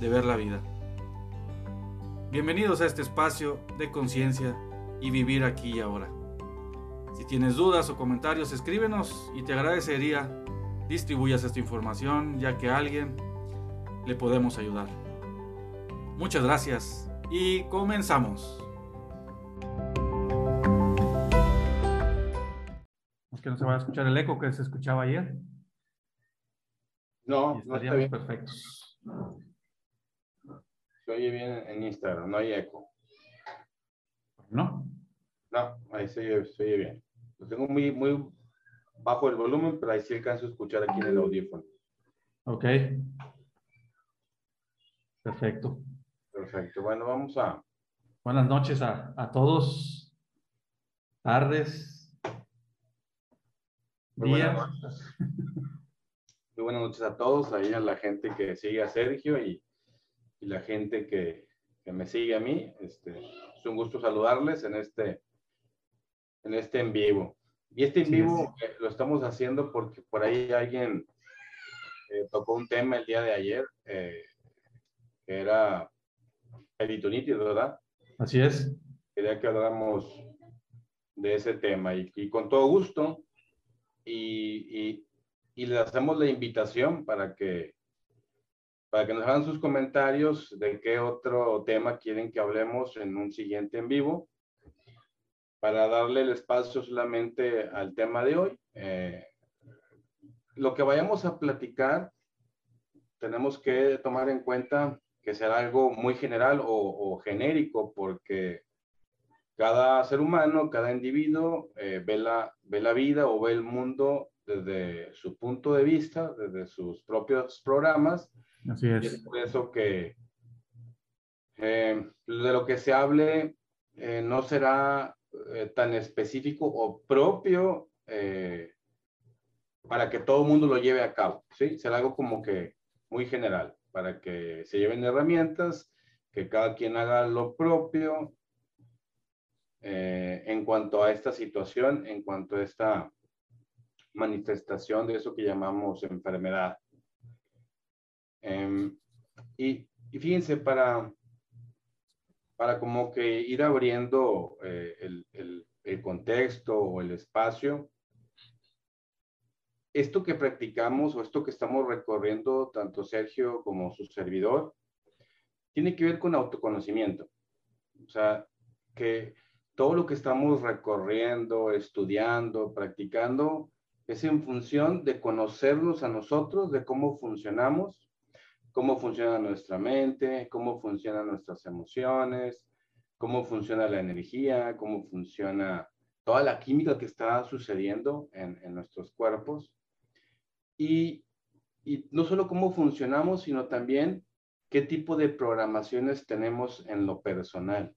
de ver la vida. Bienvenidos a este espacio de conciencia y vivir aquí y ahora. Si tienes dudas o comentarios, escríbenos y te agradecería distribuyas esta información ya que a alguien le podemos ayudar. Muchas gracias y comenzamos. Es que no se va a escuchar el eco que se escuchaba ayer. No, no está bien. perfectos. Se oye bien en Instagram, no hay eco. ¿No? No, ahí se oye, se oye bien. Lo tengo muy, muy bajo el volumen, pero ahí sí alcanzo a escuchar aquí en el audífono. Ok. Perfecto. Perfecto. Bueno, vamos a... Buenas noches a, a todos. Tardes. Muy buenas noches. Muy buenas noches a todos, ahí a la gente que sigue a Sergio y, y la gente que, que me sigue a mí. Este, es un gusto saludarles en este, en este en vivo. Y este en Sí, vivo eh, lo estamos haciendo porque por ahí alguien eh, tocó un tema el día de ayer, eh, que era peritonitis, ¿verdad? Así es. Quería que habláramos de ese tema y, y con todo gusto. Y, y, y le hacemos la invitación para que, para que nos hagan sus comentarios de qué otro tema quieren que hablemos en un siguiente en vivo para darle el espacio solamente al tema de hoy. Eh, lo que vayamos a platicar, tenemos que tomar en cuenta que será algo muy general o, genérico, porque cada ser humano, cada individuo eh, ve, la, ve la vida o ve el mundo desde su punto de vista, desde sus propios programas, Así es es. por eso que eh, de lo que se hable eh, no será eh, tan específico o propio para que todo el mundo lo lleve a cabo, ¿sí? Será algo como que muy general, para que se lleven herramientas, que cada quien haga lo propio en cuanto a esta situación, en cuanto a esta manifestación de eso que llamamos enfermedad. Em, y, fíjense, para, para como que ir abriendo eh, el, el- el contexto o el espacio, esto que practicamos o esto que estamos recorriendo, tanto Sergio como su servidor, tiene que ver con autoconocimiento. O sea, que todo lo que estamos recorriendo, estudiando, practicando, es en función de conocernos a nosotros, de cómo funcionamos, cómo funciona nuestra mente, cómo funcionan nuestras emociones, cómo funciona la energía, cómo funciona toda la química que está sucediendo en, nuestros cuerpos. Y, y no solo cómo funcionamos, sino también qué tipo de programaciones tenemos en lo personal.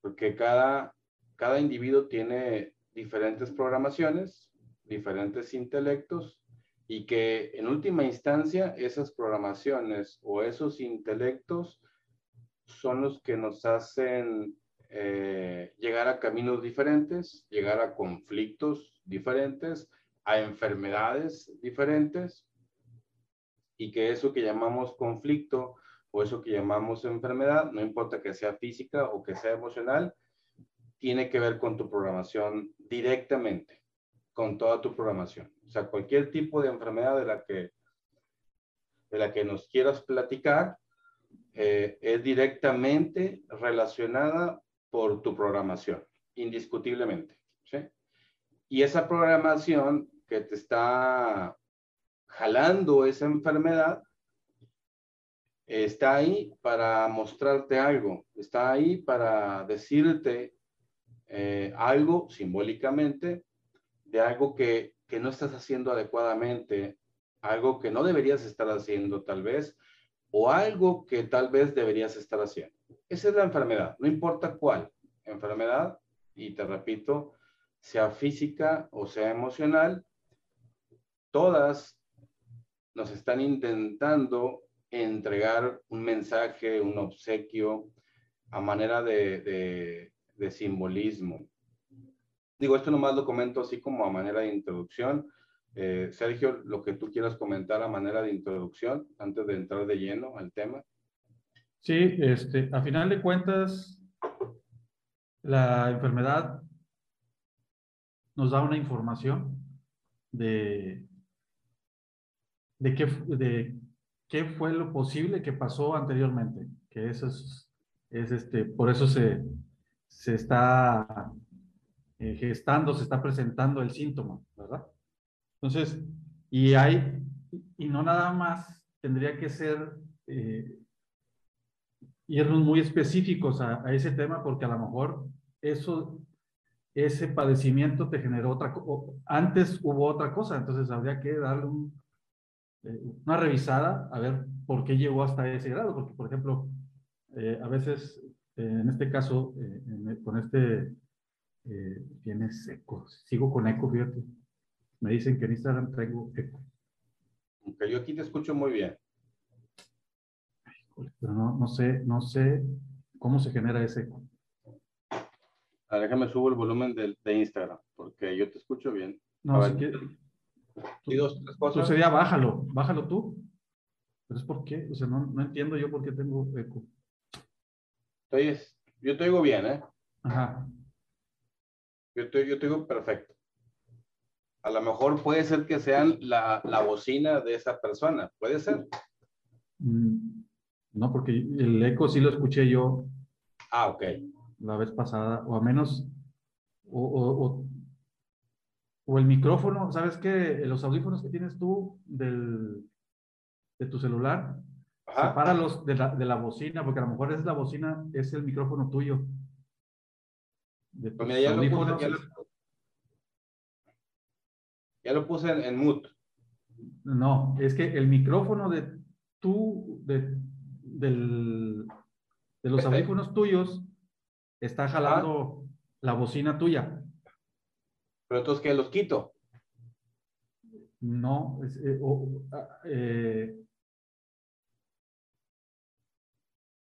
Porque cada, cada individuo tiene diferentes programaciones, diferentes intelectos, y que en última instancia esas programaciones o esos intelectos son los que nos hacen eh, llegar a caminos diferentes, llegar a conflictos diferentes, a enfermedades diferentes, y que eso que llamamos conflicto o eso que llamamos enfermedad, no importa que sea física o que sea emocional, tiene que ver con tu programación directamente, con toda tu programación. O sea, cualquier tipo de enfermedad de la que, de la que nos quieras platicar, eh, es directamente relacionada por tu programación, indiscutiblemente. ¿sí? Y esa programación que te está jalando esa enfermedad está ahí para mostrarte algo, está ahí para decirte eh, algo simbólicamente de algo que, que no estás haciendo adecuadamente, algo que no deberías estar haciendo tal vez, o algo que tal vez deberías estar haciendo. Esa es la enfermedad, no importa cuál enfermedad, y te repito, sea física o sea emocional, todas nos están intentando entregar un mensaje, un obsequio a manera de, de, simbolismo. Digo, esto nomás lo comento así como a manera de introducción. Eh, Sergio, lo que tú quieras comentar a manera de introducción antes de entrar de lleno al tema. Sí, este, a final de cuentas, la enfermedad nos da una información de, de, qué, de qué fue lo posible que pasó anteriormente, que eso es, es este, por eso se, se está eh, gestando, se está presentando el síntoma, ¿verdad? Entonces, y hay, y no nada más tendría que ser eh, irnos muy específicos a, ese tema porque a lo mejor eso, ese padecimiento te generó otra cosa, antes hubo otra cosa, entonces habría que darle eh, una revisada a ver por qué llegó hasta ese grado, porque por ejemplo, eh, a veces, eh, en este caso, con este, tienes eco, sigo con eco, fíjate, me dicen que en Instagram traigo eco. Aunque yo aquí te escucho muy bien pero no, no sé, no sé cómo se genera ese ah, déjame subo el volumen de, de, Instagram, porque yo te escucho bien. No, si quieres, tú, dos, tres cosas. Sería bájalo, bájalo tú. Pero es por qué, o sea, no, no entiendo yo por qué tengo eco. Estoy, yo te oigo bien, ¿eh? Ajá. Yo te, yo te oigo perfecto. A lo mejor puede ser que sean la, la bocina de esa persona, puede ser. Mm, no, porque el eco sí lo escuché yo. Ah, ok. La vez pasada, o a menos, o, o, el micrófono, ¿sabes qué? Los audífonos que tienes tú del, de tu celular, Ajá. sepáralos de la, de la bocina, porque a lo mejor es la bocina, es el micrófono tuyo. De tus ya. Lo puse, ya, lo, puse en, en mute. No, es que el micrófono de tu, de, del, de los audífonos tuyos está jalando la bocina tuya. Pero entonces, ¿qué los quito? No, es, eh, ah, eh,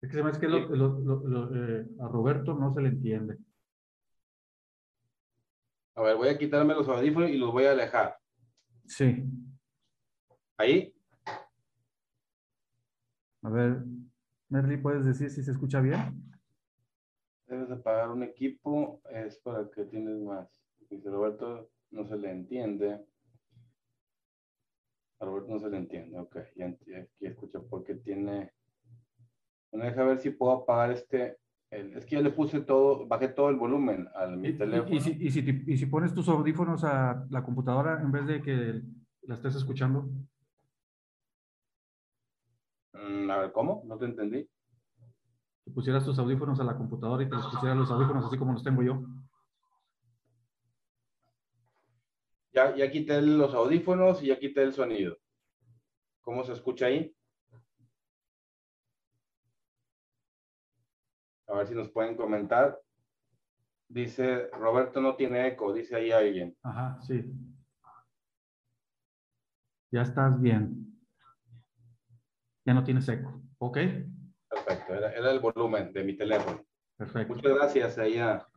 es que se me hace que eh, a Roberto no se le entiende. A ver, voy a quitarme los audífonos y los voy a alejar. Sí. ¿Ahí? A ver, Merly, ¿puedes decir si se escucha bien? Debes de pagar un equipo, es para que tienes más. Dice Roberto, no se le entiende. A Roberto no se le entiende, ok, ya, aquí escucho porque tiene... Bueno, deja ver si puedo apagar este... es que ya le puse todo, bajé todo el volumen al mi teléfono. Y, si, y, si, y si pones tus audífonos a la computadora en vez de que la estés escuchando. Mm, a ver, ¿cómo? No te entendí. Que pusieras tus audífonos a la computadora y te los pusieras los audífonos así como los tengo yo. Ya, ya quité los audífonos y ya quité el sonido. ¿Cómo se escucha ahí? A ver si nos pueden comentar. Dice, Roberto no tiene eco, dice ahí alguien. Ajá, sí. Ya estás bien ya no tiene seco. ¿Ok? Perfecto, era, el volumen de mi teléfono. Perfecto. Muchas gracias ahí a,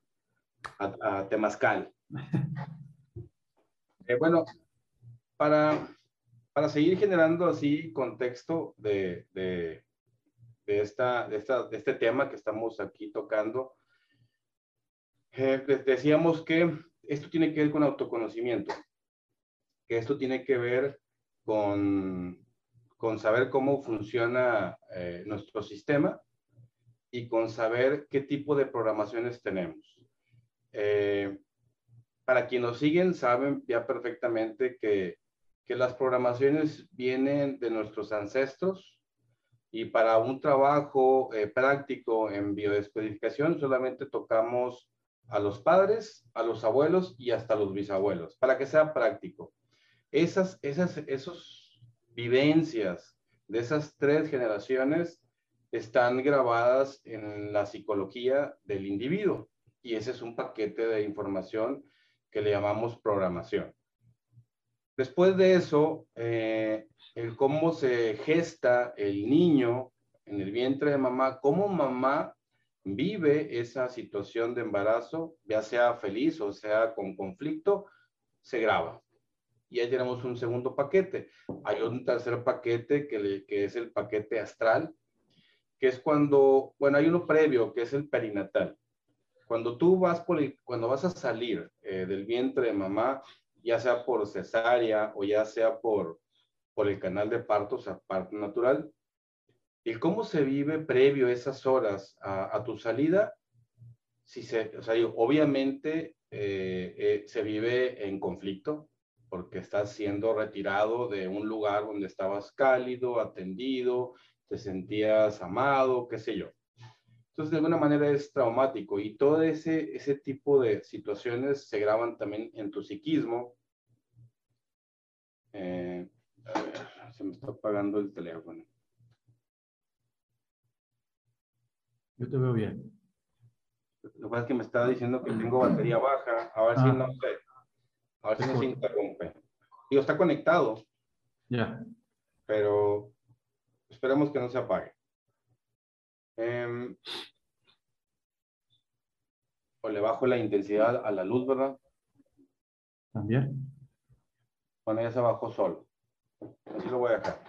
a, Temazcal. Eh, bueno, para, para seguir generando así contexto de, de, de, esta, de, esta, de este tema que estamos aquí tocando, eh, decíamos que esto tiene que ver con autoconocimiento, que esto tiene que ver con con saber cómo funciona eh, nuestro sistema y con saber qué tipo de programaciones tenemos. Eh, para quienes nos siguen, saben ya perfectamente que, que las programaciones vienen de nuestros ancestros y para un trabajo eh, práctico en biodescodificación solamente tocamos a los padres, a los abuelos y hasta los bisabuelos, para que sea práctico. Esas, esas esos vivencias de esas tres generaciones están grabadas en la psicología del individuo y ese es un paquete de información que le llamamos programación. Después de eso, eh, el cómo se gesta el niño en el vientre de mamá, cómo mamá vive esa situación de embarazo, ya sea feliz o sea con conflicto, se graba. Y ahí tenemos un segundo paquete. Hay un tercer paquete que, es el paquete astral, que es cuando, bueno, hay uno previo que es el perinatal. Cuando tú vas por cuando vas a salir eh, del vientre de mamá, ya sea por cesárea o ya sea por, por el canal de parto, o sea, parto natural, y cómo se vive previo esas horas a, tu salida, si se, obviamente eh, eh, se vive en conflicto, porque estás siendo retirado de un lugar donde estabas cálido, atendido, te sentías amado, qué sé yo. Entonces, de alguna manera es traumático y todo ese, ese tipo de situaciones se graban también en tu psiquismo. Eh, a ver, se me está apagando el teléfono. Yo te veo bien. Lo que pasa es que me está diciendo que tengo batería baja. A ver si no sé. A ver si no se interrumpe. Digo, está conectado. Ya. Pero esperemos que no se apague. Em, o le bajo la intensidad a la luz, ¿verdad? También. Bueno, ya se bajó solo. Así lo voy a dejar.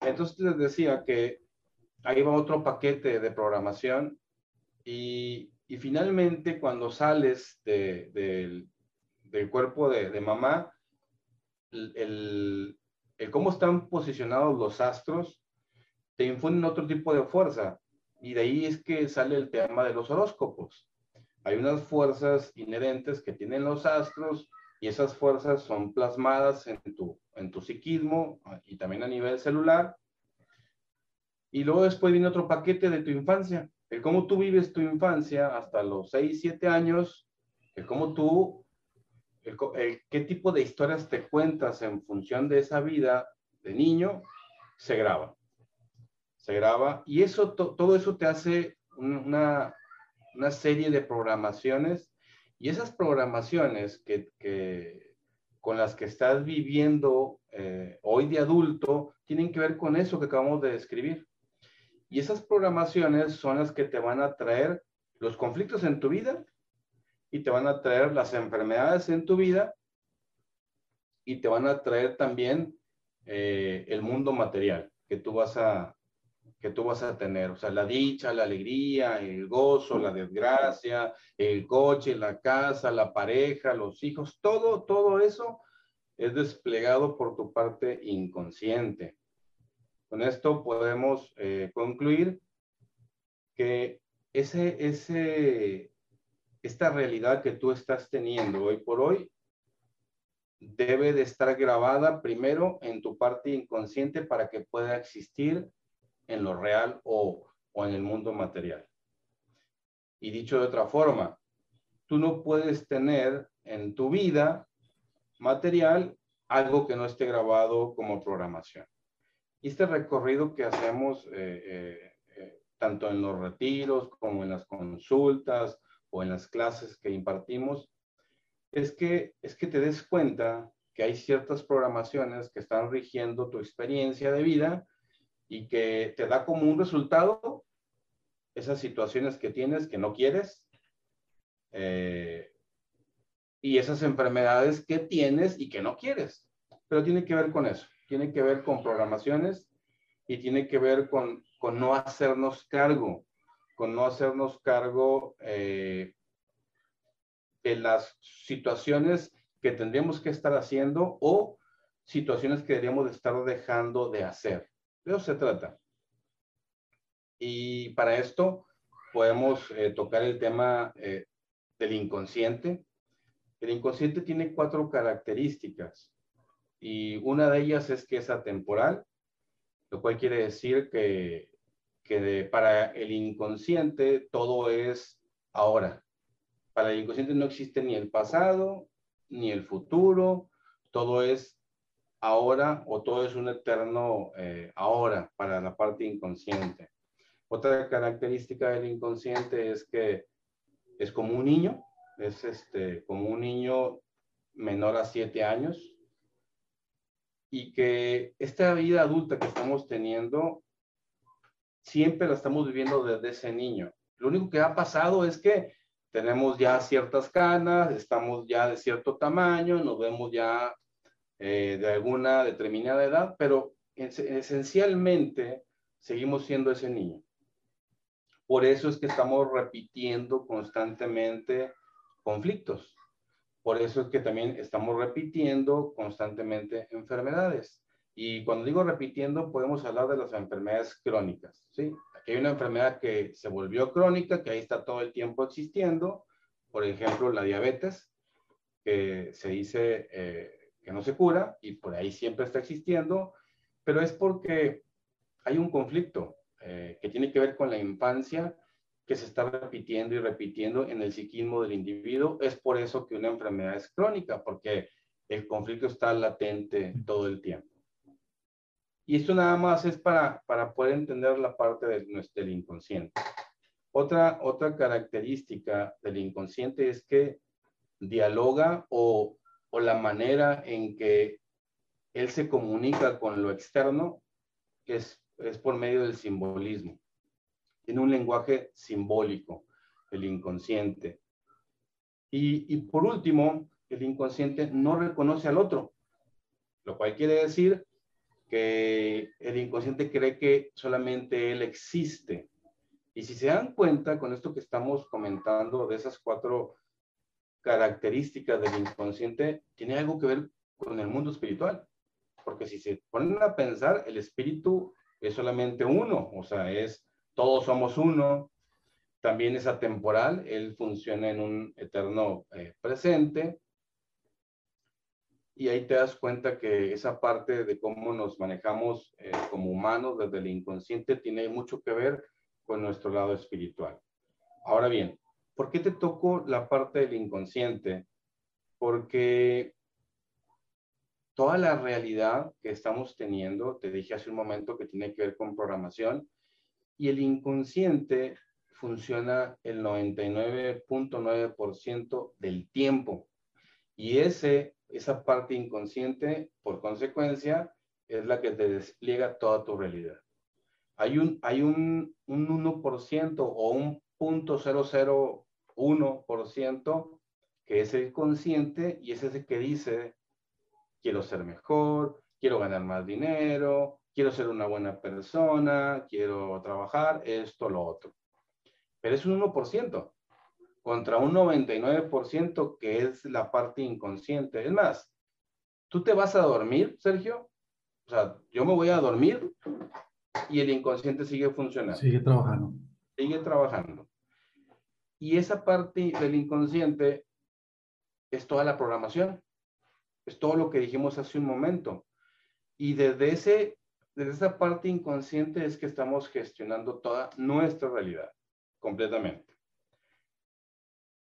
Entonces les decía que ahí va otro paquete de programación y, finalmente cuando sales del cuerpo de, mamá, el, cómo están posicionados los astros te infunden otro tipo de fuerza. Y de ahí es que sale el tema de los horóscopos. Hay unas fuerzas inherentes que tienen los astros y esas fuerzas son plasmadas en tu, en tu psiquismo y también a nivel celular. Y luego después viene otro paquete de tu infancia, el cómo tú vives tu infancia hasta los 6, 7 años, el cómo tú, el, qué tipo de historias te cuentas en función de esa vida de niño, se graba se graba y eso, todo eso te hace una, una, serie de programaciones y esas programaciones que, que con las que estás viviendo eh, hoy de adulto tienen que ver con eso que acabamos de describir. Y esas programaciones son las que te van a traer los conflictos en tu vida y te van a traer las enfermedades en tu vida y te van a traer también eh, el mundo material que tú vas a, que tú vas a tener, o sea, la dicha, la alegría, el gozo, la desgracia, el coche, la casa, la pareja, los hijos, todo, todo eso es desplegado por tu parte inconsciente. Con esto podemos eh, concluir que ese, ese, esta realidad que tú estás teniendo hoy por hoy debe de estar grabada primero en tu parte inconsciente para que pueda existir en lo real o, en el mundo material. Y dicho de otra forma, tú no puedes tener en tu vida material algo que no esté grabado como programación. Y este recorrido que hacemos eh, eh, eh, tanto en los retiros como en las consultas o en las clases que impartimos, es que, es que te des cuenta que hay ciertas programaciones que están rigiendo tu experiencia de vida y que te da como un resultado esas situaciones que tienes que no quieres eh, y esas enfermedades que tienes y que no quieres. Pero tiene que ver con eso, tiene que ver con programaciones y tiene que ver con, con no hacernos cargo, con no hacernos cargo eh, de las situaciones que tendríamos que estar haciendo o situaciones que deberíamos estar dejando de hacer. De eso se trata. Y para esto podemos eh, tocar el tema eh, del inconsciente. El inconsciente tiene cuatro características y una de ellas es que es atemporal, lo cual quiere decir que, que para el inconsciente todo es ahora. Para el inconsciente no existe ni el pasado ni el futuro, todo es ahora o todo es un eterno eh, ahora para la parte inconsciente. Otra característica del inconsciente es que es como un niño, es este, como un niño menor a siete años y que esta vida adulta que estamos teniendo siempre la estamos viviendo desde ese niño. Lo único que ha pasado es que tenemos ya ciertas canas, estamos ya de cierto tamaño, nos vemos ya eh, de alguna determinada edad, pero esencialmente seguimos siendo ese niño. Por eso es que estamos repitiendo constantemente conflictos. Por eso es que también estamos repitiendo constantemente enfermedades. Y cuando digo repitiendo, podemos hablar de las enfermedades crónicas. ¿sí? Aquí hay una enfermedad que se volvió crónica, que ahí está todo el tiempo existiendo. Por ejemplo, la diabetes, que se dice eh, que no se cura y por ahí siempre está existiendo, pero es porque hay un conflicto. Eh, que tiene que ver con la infancia que se está repitiendo y repitiendo en el psiquismo del individuo. Es por eso que una enfermedad es crónica, porque el conflicto está latente todo el tiempo. Y esto nada más es para, para poder entender la parte de nuestro, del inconsciente. Otra, otra característica del inconsciente es que dialoga o, o la manera en que él se comunica con lo externo es es por medio del simbolismo. Tiene un lenguaje simbólico, el inconsciente. Y, por último, el inconsciente no reconoce al otro, lo cual quiere decir que el inconsciente cree que solamente él existe. Y si se dan cuenta con esto que estamos comentando de esas cuatro características del inconsciente, tiene algo que ver con el mundo espiritual. Porque si se ponen a pensar, el espíritu es solamente uno, o sea, es todos somos uno, también es atemporal, él funciona en un eterno eh, presente. Y ahí te das cuenta que esa parte de cómo nos manejamos eh, como humanos desde el inconsciente tiene mucho que ver con nuestro lado espiritual. Ahora bien, ¿por qué te toco la parte del inconsciente? Porque toda la realidad que estamos teniendo, te dije hace un momento que tiene que ver con programación, y el inconsciente funciona el 99.9% del tiempo. Y ese, esa parte inconsciente, por consecuencia, es la que te despliega toda tu realidad. Hay un, hay un, un 1% o un 0.001% que es el consciente y es ese que dice quiero ser mejor, quiero ganar más dinero, quiero ser una buena persona, quiero trabajar, esto, lo otro. Pero es un 1% contra un 99% que es la parte inconsciente. Es más, tú te vas a dormir, Sergio. O sea, yo me voy a dormir y el inconsciente sigue funcionando. Sigue trabajando. Sigue trabajando. Y esa parte del inconsciente es toda la programación. Es todo lo que dijimos hace un momento. Y desde, ese, desde esa parte inconsciente es que estamos gestionando toda nuestra realidad, completamente.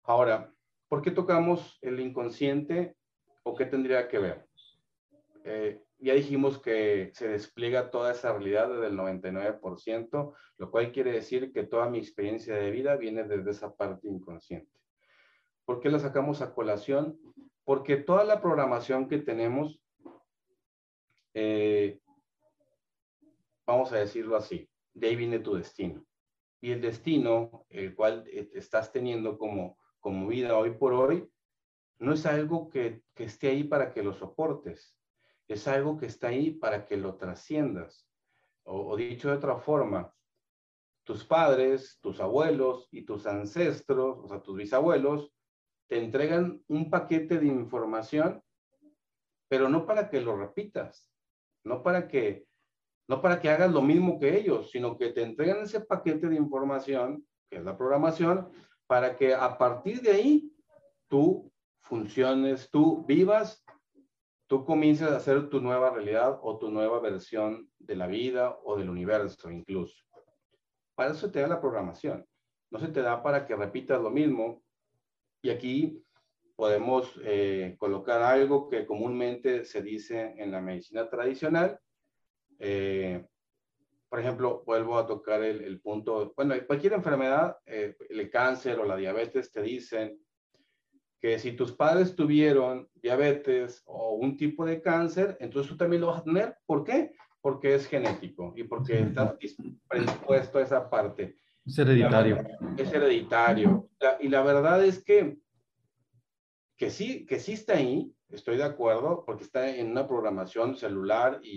Ahora, ¿por qué tocamos el inconsciente o qué tendría que ver? Eh, ya dijimos que se despliega toda esa realidad desde el 99%, lo cual quiere decir que toda mi experiencia de vida viene desde esa parte inconsciente. ¿Por qué la sacamos a colación? Porque toda la programación que tenemos, eh, vamos a decirlo así, de ahí viene tu destino. Y el destino, el cual eh, estás teniendo como, como vida hoy por hoy, no es algo que, que esté ahí para que lo soportes, es algo que está ahí para que lo trasciendas. O, dicho de otra forma, tus padres, tus abuelos y tus ancestros, o sea, tus bisabuelos, te entregan un paquete de información, pero no para que lo repitas, no para que, no para que hagas lo mismo que ellos, sino que te entregan ese paquete de información, que es la programación, para que a partir de ahí tú funciones, tú vivas, tú comiences a hacer tu nueva realidad o tu nueva versión de la vida o del universo incluso. Para eso te da la programación. No se te da para que repitas lo mismo. Y aquí podemos eh, colocar algo que comúnmente se dice en la medicina tradicional. Eh, por ejemplo, vuelvo a tocar el, punto, bueno, cualquier enfermedad, eh, el cáncer o la diabetes te dicen que si tus padres tuvieron diabetes o un tipo de cáncer, entonces tú también lo vas a tener. ¿Por qué? Porque es genético y porque estás predispuesto a esa parte. Es hereditario. Es hereditario. y la verdad es que, que, sí, que sí está ahí, estoy de acuerdo, porque está en una programación celular y,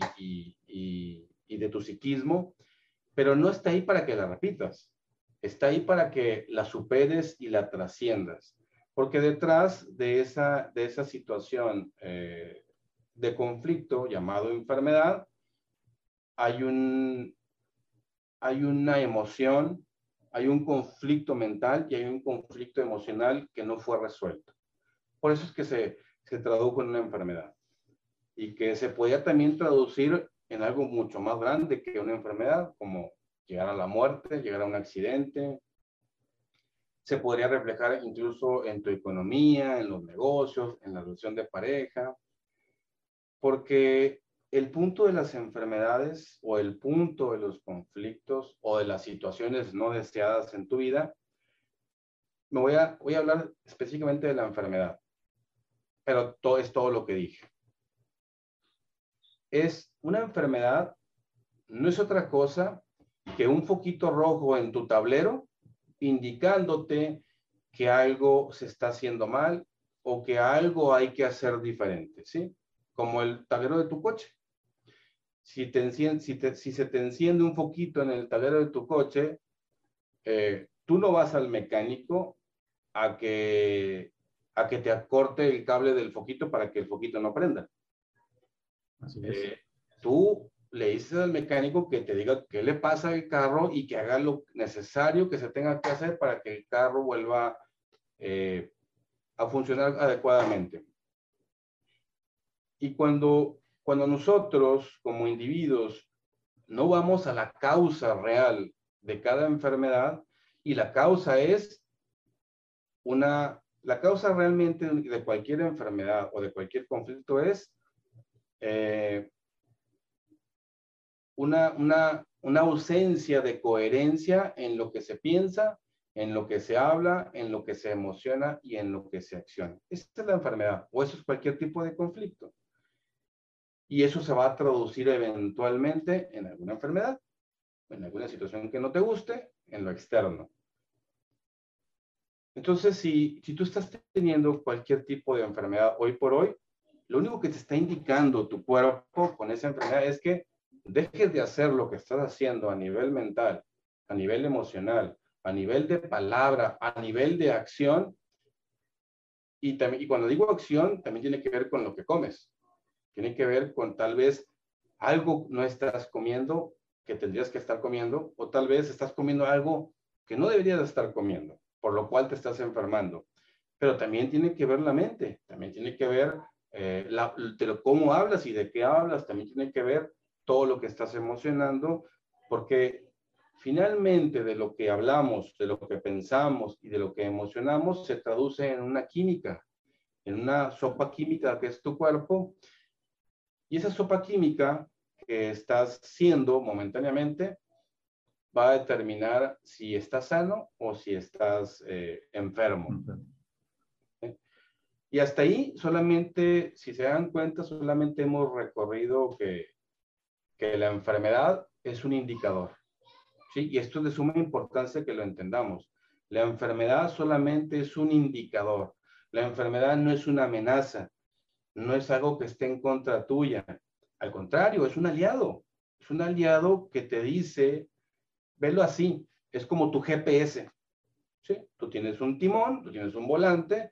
y, y de tu psiquismo, pero no está ahí para que la repitas. Está ahí para que la superes y la trasciendas. Porque detrás de esa, de esa situación eh, de conflicto llamado enfermedad, hay, un, hay una emoción, hay un conflicto mental y hay un conflicto emocional que no fue resuelto. Por eso es que se, se tradujo en una enfermedad y que se podía también traducir en algo mucho más grande que una enfermedad, como llegar a la muerte, llegar a un accidente, se podría reflejar incluso en tu economía, en los negocios, en la relación de pareja, porque el punto de las enfermedades o el punto de los conflictos o de las situaciones no deseadas en tu vida, me voy a, voy a hablar específicamente de la enfermedad, pero todo es todo lo que dije. Es una enfermedad, no es otra cosa que un foquito rojo en tu tablero indicándote que algo se está haciendo mal o que algo hay que hacer diferente, ¿sí? Como el tablero de tu coche. Si, te enciende, si, si se te enciende un foquito en el tablero de tu coche, eh, tú no vas al mecánico a que, a que te acorte el cable del foquito para que el foquito no prenda. Así es. Eh, tú le dices al mecánico que te diga qué le pasa al carro y que haga lo necesario que se tenga que hacer para que el carro vuelva eh, a funcionar adecuadamente. Y cuando, cuando nosotros como individuos no vamos a la causa real de cada enfermedad, y la causa es una, la causa realmente de cualquier enfermedad o de cualquier conflicto es eh, una, una, ausencia de coherencia en lo que se piensa, en lo que se habla, en lo que se emociona y en lo que se acciona. Esta es la enfermedad o eso es cualquier tipo de conflicto. Y eso se va a traducir eventualmente en alguna enfermedad, en alguna situación que no te guste, en lo externo. Entonces, si, si tú estás teniendo cualquier tipo de enfermedad hoy por hoy, lo único que te está indicando tu cuerpo con esa enfermedad es que dejes de hacer lo que estás haciendo a nivel mental, a nivel emocional, a nivel de palabra, a nivel de acción. Y, también, y cuando digo acción, también tiene que ver con lo que comes. Tiene que ver con tal vez algo no estás comiendo que tendrías que estar comiendo, o tal vez estás comiendo algo que no deberías estar comiendo, por lo cual te estás enfermando. Pero también tiene que ver la mente, también tiene que ver eh, la, cómo hablas y de qué hablas, también tiene que ver todo lo que estás emocionando, porque finalmente de lo que hablamos, de lo que pensamos y de lo que emocionamos se traduce en una química, en una sopa química que es tu cuerpo. Y esa sopa química que estás siendo momentáneamente va a determinar si estás sano o si estás eh, enfermo. Y hasta ahí solamente, si se dan cuenta, solamente hemos recorrido que que la enfermedad es un indicador. ¿sí? Y esto es de suma importancia que lo entendamos. La enfermedad solamente es un indicador. La enfermedad no es una amenaza, no es algo que esté en contra tuya. Al contrario, es un aliado. Es un aliado que te dice, velo así, es como tu GPS. ¿sí? Tú tienes un timón, tú tienes un volante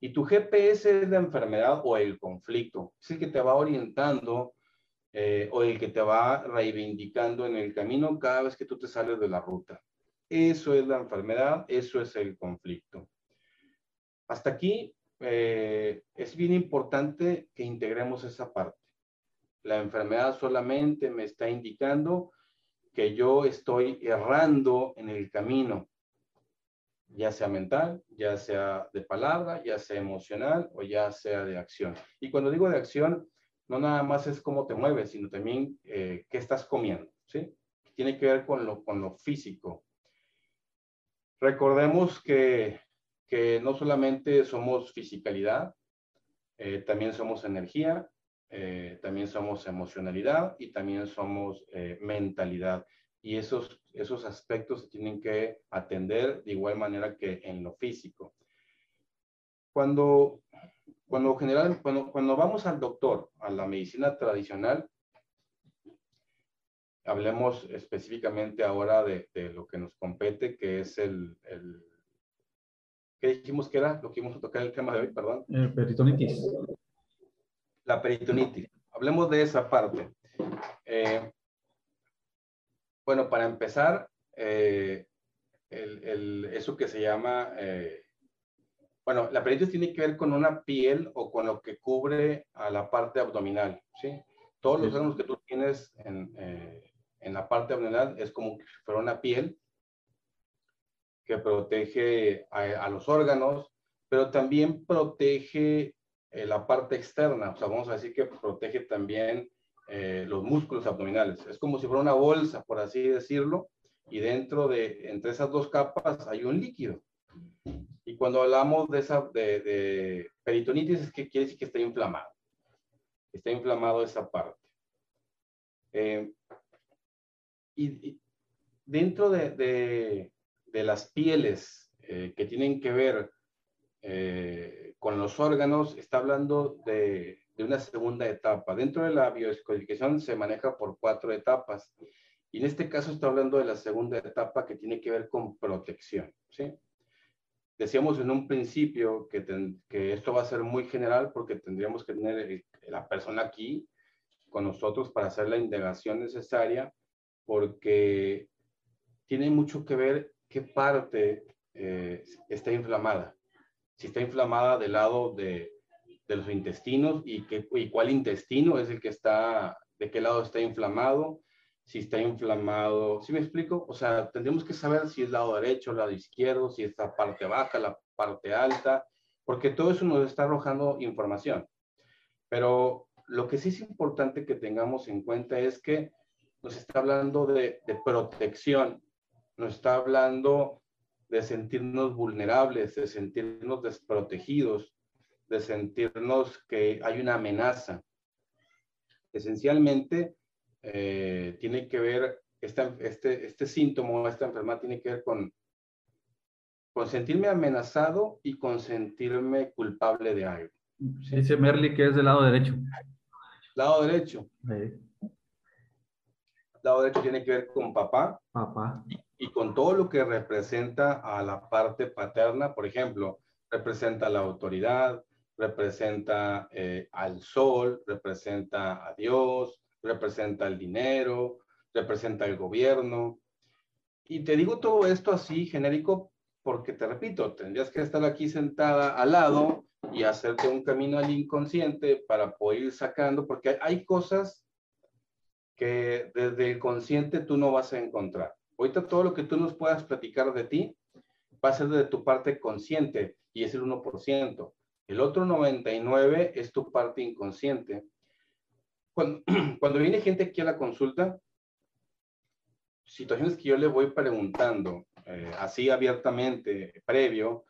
Y tu GPS es la enfermedad o el conflicto. Es el que te va orientando eh, o el que te va reivindicando en el camino cada vez que tú te sales de la ruta. Eso es la enfermedad, eso es el conflicto. Hasta aquí eh, es bien importante que integremos esa parte. La enfermedad solamente me está indicando que yo estoy errando en el camino, ya sea mental, ya sea de palabra, ya sea emocional o ya sea de acción. Y cuando digo de acción, no nada más es cómo te mueves, sino también eh, qué estás comiendo, ¿sí? Tiene que ver con lo, con lo físico. Recordemos que, que no solamente somos fisicalidad, eh, también somos energía, eh, también somos emocionalidad y también somos mentalidad y esos, esos aspectos se tienen que atender de igual manera que en lo físico. Cuando, cuando, general, cuando, cuando vamos al doctor, a la medicina tradicional, hablemos específicamente ahora de, de, lo que nos compete, que es el, el, ¿Qué dijimos que era? Lo que íbamos a tocar el tema de hoy, perdón. Eh, peritonitis. La peritonitis. Hablemos de esa parte. Eh, bueno, para empezar, eh, eso que se llama, eh, bueno, la peritonitis tiene que ver con una piel o con lo que cubre a la parte abdominal, ¿sí? Todos los órganos que tú tienes en, eh, en la parte abdominal es como si fuera una piel que protege a, los órganos, pero también protege la parte externa, o sea, vamos a decir que protege también eh, los músculos abdominales. Es como si fuera una bolsa, por así decirlo, y dentro de, entre esas dos capas hay un líquido. Y cuando hablamos de esa, de, peritonitis, es que quiere decir que está inflamado. Está inflamado esa parte. Eh, y, dentro de, las pieles eh, que tienen que ver con los órganos, está hablando de de una segunda etapa. Dentro de la biodescodificación se maneja por cuatro etapas. Y en este caso está hablando de la segunda etapa que tiene que ver con protección. ¿sí? Decíamos en un principio que, que esto va a ser muy general porque tendríamos que tener la persona aquí con nosotros para hacer la indagación necesaria porque tiene mucho que ver qué parte eh, está inflamada. Si está inflamada del lado de de los intestinos y, qué, y cuál intestino es el que está, de qué lado está inflamado, si está inflamado, ¿sí me explico? O sea, tendríamos que saber si es lado derecho, lado izquierdo, si es la parte baja, la parte alta, porque todo eso nos está arrojando información. Pero lo que sí es importante que tengamos en cuenta es que nos está hablando de, de protección, nos está hablando de sentirnos vulnerables, de sentirnos desprotegidos, de sentirnos que hay una amenaza. Esencialmente, eh, tiene que ver, esta, este, este síntoma, esta enfermedad tiene que ver con, con sentirme amenazado y con sentirme culpable de algo. Dice Merly que es del lado derecho. Lado derecho. Lado derecho tiene que ver con papá. Papá. Y, y con todo lo que representa a la parte paterna, por ejemplo, representa la autoridad, representa eh, al sol, representa a Dios, representa el dinero, representa el gobierno. Y te digo todo esto así genérico porque te repito, tendrías que estar aquí sentada al lado y hacerte un camino al inconsciente para poder ir sacando, porque hay cosas que desde el consciente tú no vas a encontrar. Ahorita todo lo que tú nos puedas platicar de ti va a ser de tu parte consciente y es el 1%. El otro 99 es tu parte inconsciente. Cuando, cuando viene gente aquí a la consulta, situaciones que yo le voy preguntando eh, así abiertamente, previo,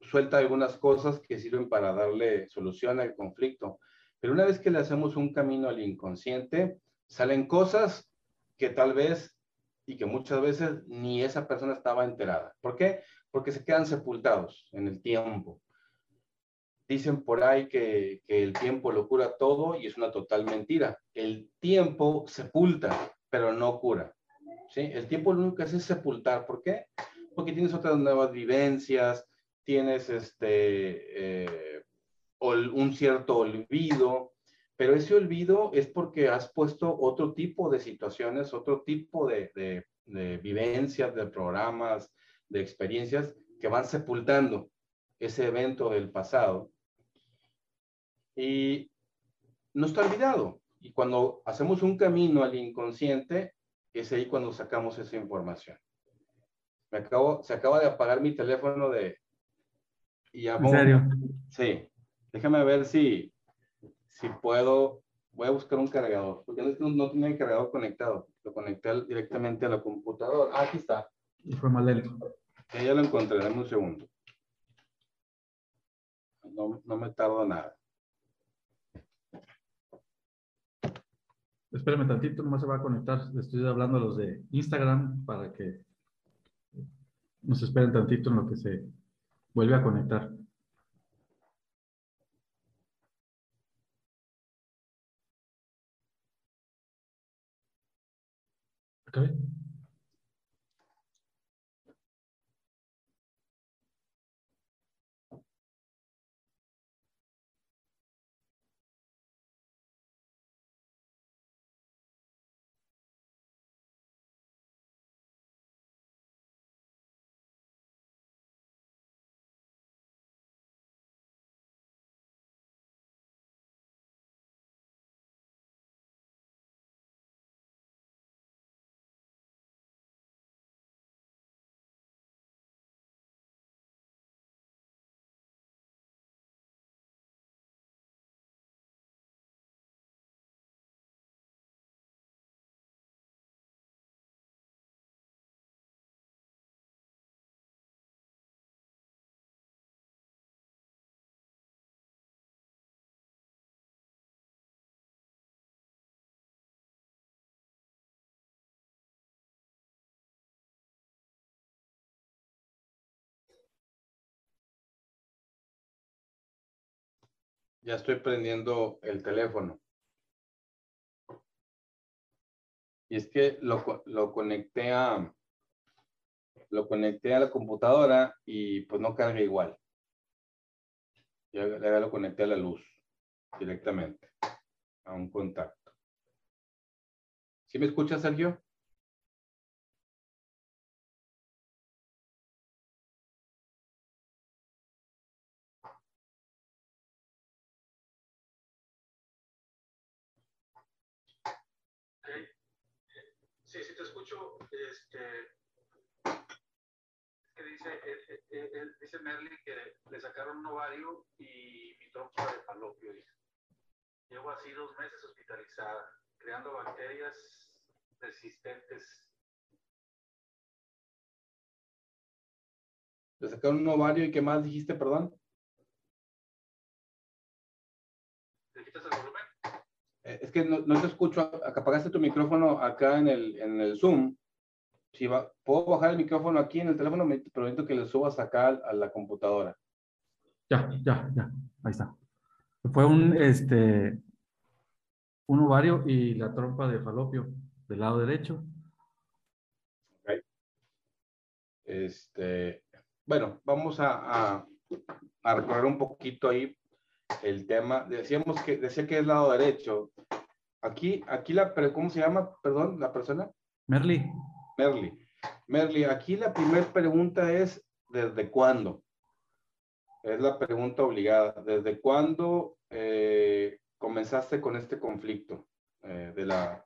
suelta algunas cosas que sirven para darle solución al conflicto. Pero una vez que le hacemos un camino al inconsciente, salen cosas que tal vez y que muchas veces ni esa persona estaba enterada. ¿Por qué? Porque se quedan sepultados en el tiempo. Dicen por ahí que, el tiempo lo cura todo y es una total mentira. El tiempo sepulta, pero no cura. ¿sí? El tiempo que hace es sepultar. ¿Por qué? Porque tienes otras nuevas vivencias, tienes este, eh, un cierto olvido, pero ese olvido es porque has puesto otro tipo de situaciones, otro tipo de, de, de vivencias, de programas, de experiencias que van sepultando ese evento del pasado. Y no está olvidado. Y cuando hacemos un camino al inconsciente, es ahí cuando sacamos esa información. Me acabo, se acaba de apagar mi teléfono de... Y ¿En serio? Sí. Déjame ver si, si puedo... Voy a buscar un cargador, porque no, no tenía el cargador conectado. Lo conecté directamente a la computadora. Ah, aquí está. Y fue mal ya lo encontré, dame un segundo. No, no me tardo nada. Espérame tantito, nomás se va a conectar. Estoy hablando a los de Instagram para que nos esperen tantito en lo que se vuelve a conectar. Okay. Ya estoy prendiendo el teléfono. Y es que lo, lo conecté a lo conecté a la computadora y pues no carga igual. Ya, ya lo conecté a la luz directamente a un contacto. ¿Sí me escucha, Sergio? Este, que dice, eh, eh, eh, dice Merly que le sacaron un ovario y mi trompa de falopio. Llevo así dos meses hospitalizada, creando bacterias resistentes. Le sacaron un ovario y qué más dijiste, perdón? Eh, es que no, no, te escucho, apagaste tu micrófono acá en el, en el Zoom. Si va, puedo bajar el micrófono aquí en el teléfono, me prometo que le subas acá a la computadora. Ya, ya, ya, ahí está. Fue un, este, un ovario y la trompa de falopio del lado derecho. Okay. Este, bueno, vamos a, a, a recorrer un poquito ahí el tema, decíamos que, decía que es lado derecho. Aquí, aquí la, ¿cómo se llama? Perdón, la persona. Merly. Merly. Merly, aquí la primera pregunta es, ¿desde cuándo? Es la pregunta obligada. ¿Desde cuándo eh, comenzaste con este conflicto eh, de la...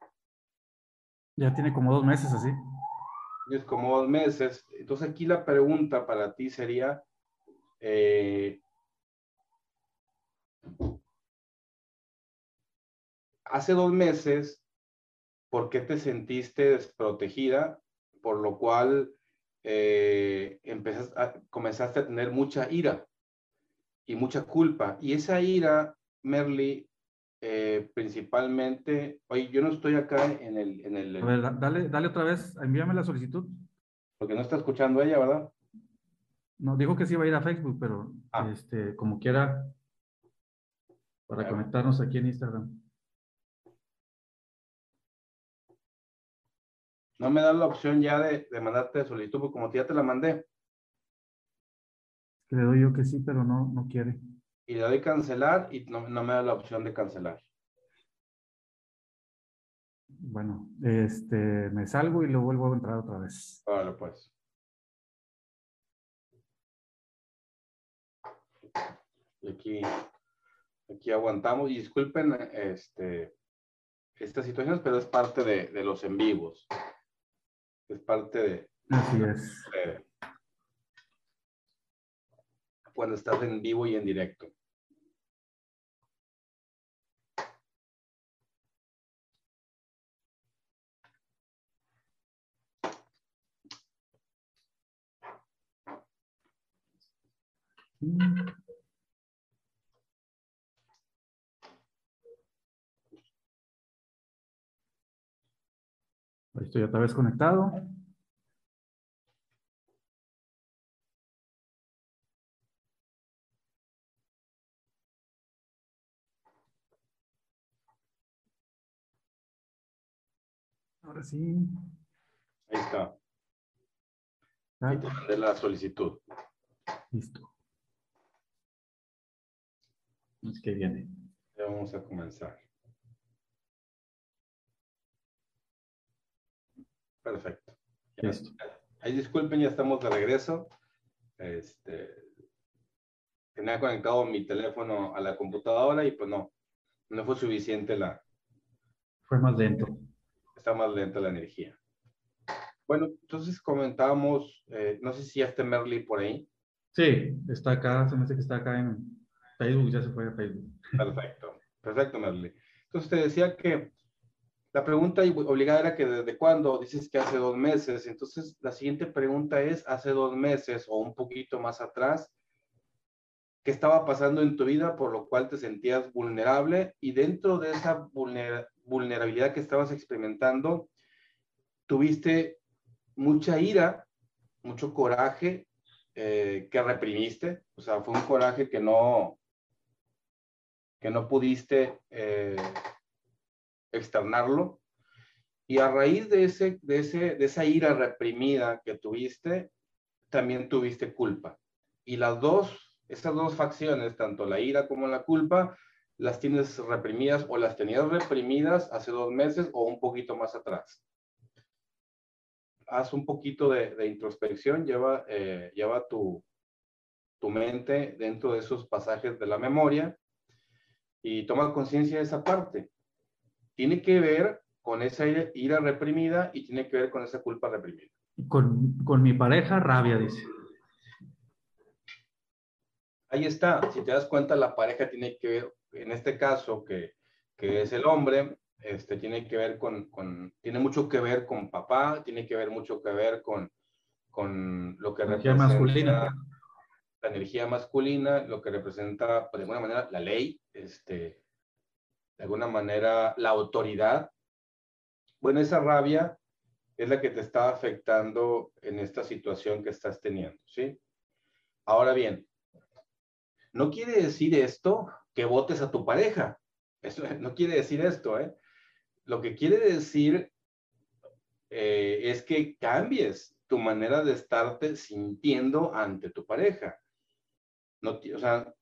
Ya tiene como dos meses así. Es como dos meses. Entonces aquí la pregunta para ti sería, eh, Hace dos meses, ¿por qué te sentiste desprotegida? Por lo cual eh, comenzaste a tener mucha ira y mucha culpa. Y esa ira, Merly, eh, principalmente, oye, yo no estoy acá en el... En el a ver, dale, dale otra vez, envíame la solicitud. Porque no está escuchando ella, ¿verdad? No, dijo que sí iba a ir a Facebook, pero ah. este, como quiera, para conectarnos aquí en Instagram. No me da la opción ya de, de mandarte solicitud, porque como ya te la mandé. Le doy yo que sí, pero no, no quiere. Y le doy cancelar y no, no me da la opción de cancelar. Bueno, este, me salgo y lo vuelvo a entrar otra vez. Vale, pues. Y aquí, aquí aguantamos. Y disculpen este, estas situaciones, pero es parte de, de los en vivos. Es parte de, Así es. de cuando estás en vivo y en directo. Mm. Ahí estoy otra vez conectado. Ahora sí. Ahí está. Ah, Ahí te mandé la solicitud. listo. Es que viene. Ya vamos a comenzar. Perfecto. Listo. Ahí disculpen, ya estamos de regreso. Este, tenía conectado mi teléfono a la computadora y pues no, no fue suficiente la, Fue más lento. está más lenta la energía. Bueno, entonces comentábamos, eh, no sé si ya está Merly por ahí. Sí, está acá, se me hace que está acá en Facebook, ya se fue a Facebook. Perfecto, perfecto, Merly. Entonces te decía que la pregunta obligada era que desde cuándo, dices que hace dos meses. Entonces la siguiente pregunta es, hace dos meses o un poquito más atrás, ¿qué estaba pasando en tu vida por lo cual te sentías vulnerable? Y dentro de esa vulner- vulnerabilidad que estabas experimentando, tuviste mucha ira, mucho coraje eh, que reprimiste. O sea, fue un coraje que no, que no pudiste eh, externarlo. Y a raíz de, ese, de, ese, de esa ira reprimida que tuviste, también tuviste culpa. Y las dos, esas dos facciones, tanto la ira como la culpa, las tienes reprimidas o las tenías reprimidas hace dos meses o un poquito más atrás. Haz un poquito de, introspección, lleva, eh, lleva tu, tu mente dentro de esos pasajes de la memoria y toma conciencia de esa parte. Tiene que ver con esa ira, reprimida y tiene que ver con esa culpa reprimida. Con, con mi pareja, rabia, dice. Ahí está, si te das cuenta, la pareja tiene que ver, en este caso, que, que es el hombre, este, tiene que ver con, con, tiene mucho que ver con papá, tiene que ver mucho que ver con, con lo que Energía representa masculina. la energía masculina, lo que representa, pues, de alguna manera, la ley, este, de alguna manera, la autoridad. Bueno, esa rabia es la que te está afectando en esta situación que estás teniendo, ¿sí? Ahora bien, no quiere decir esto que votes a tu pareja. Eso no quiere decir esto, ¿eh? Lo que quiere decir eh, es que cambies tu manera de estarte sintiendo ante tu pareja. No, o sea,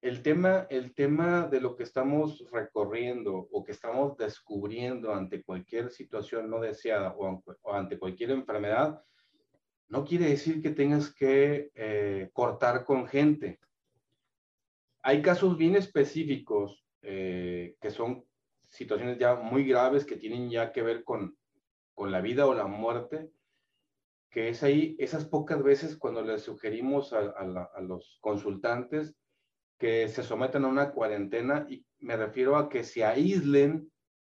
el tema, el tema de lo que estamos recorriendo o que estamos descubriendo ante cualquier situación no deseada o, an- o ante cualquier enfermedad, no quiere decir que tengas que eh, cortar con gente. Hay casos bien específicos eh, que son situaciones ya muy graves que tienen ya que ver con, con la vida o la muerte, que es ahí esas pocas veces cuando les sugerimos a, a los consultantes que se sometan a una cuarentena y me refiero a que se aíslen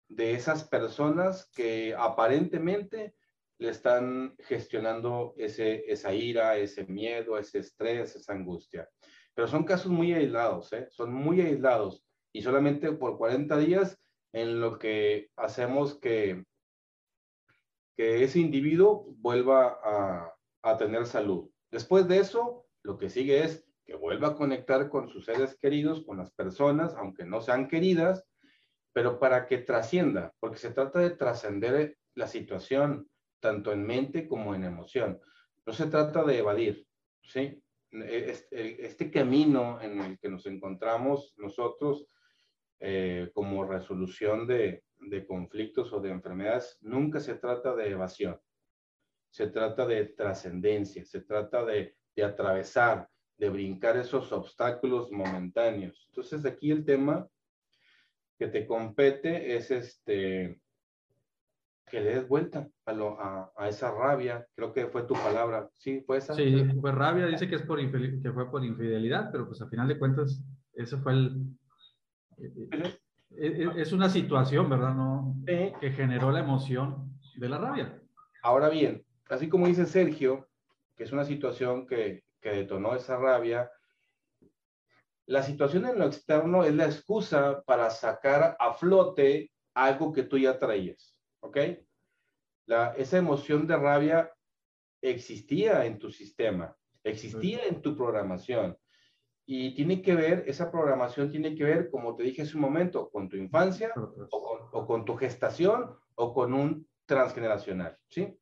de esas personas que aparentemente le están gestionando ese, esa ira, ese miedo, ese estrés, esa angustia. Pero son casos muy aislados, ¿eh? son muy aislados y solamente por 40 días en lo que hacemos que, que ese individuo vuelva a, a tener salud. Después de eso, lo que sigue es que vuelva a conectar con sus seres queridos, con las personas, aunque no sean queridas, pero para que trascienda, porque se trata de trascender la situación, tanto en mente como en emoción. No se trata de evadir, ¿sí? este, este, camino en el que nos encontramos nosotros eh, como resolución de, conflictos o de enfermedades, nunca se trata de evasión, se trata de trascendencia, se trata de atravesar, de brincar esos obstáculos momentáneos. Entonces aquí el tema que te compete es este, que le des vuelta a, lo, a, a, esa rabia, creo que fue tu palabra, ¿sí? ¿Fue esa? Sí, fue rabia, dice que, es por que fue por infidelidad, pero pues al final de cuentas, ese fue el... Es, una situación, ¿verdad? No, Que generó la emoción de la rabia. Ahora bien, así como dice Sergio, que es una situación que, que detonó esa rabia, la situación en lo externo es la excusa para sacar a flote algo que tú ya traías. ¿ok? La, esa emoción de rabia existía en tu sistema, existía en tu programación. Y tiene que ver, esa programación tiene que ver, como te dije hace un momento, con tu infancia o con, tu gestación o con un transgeneracional, ¿sí?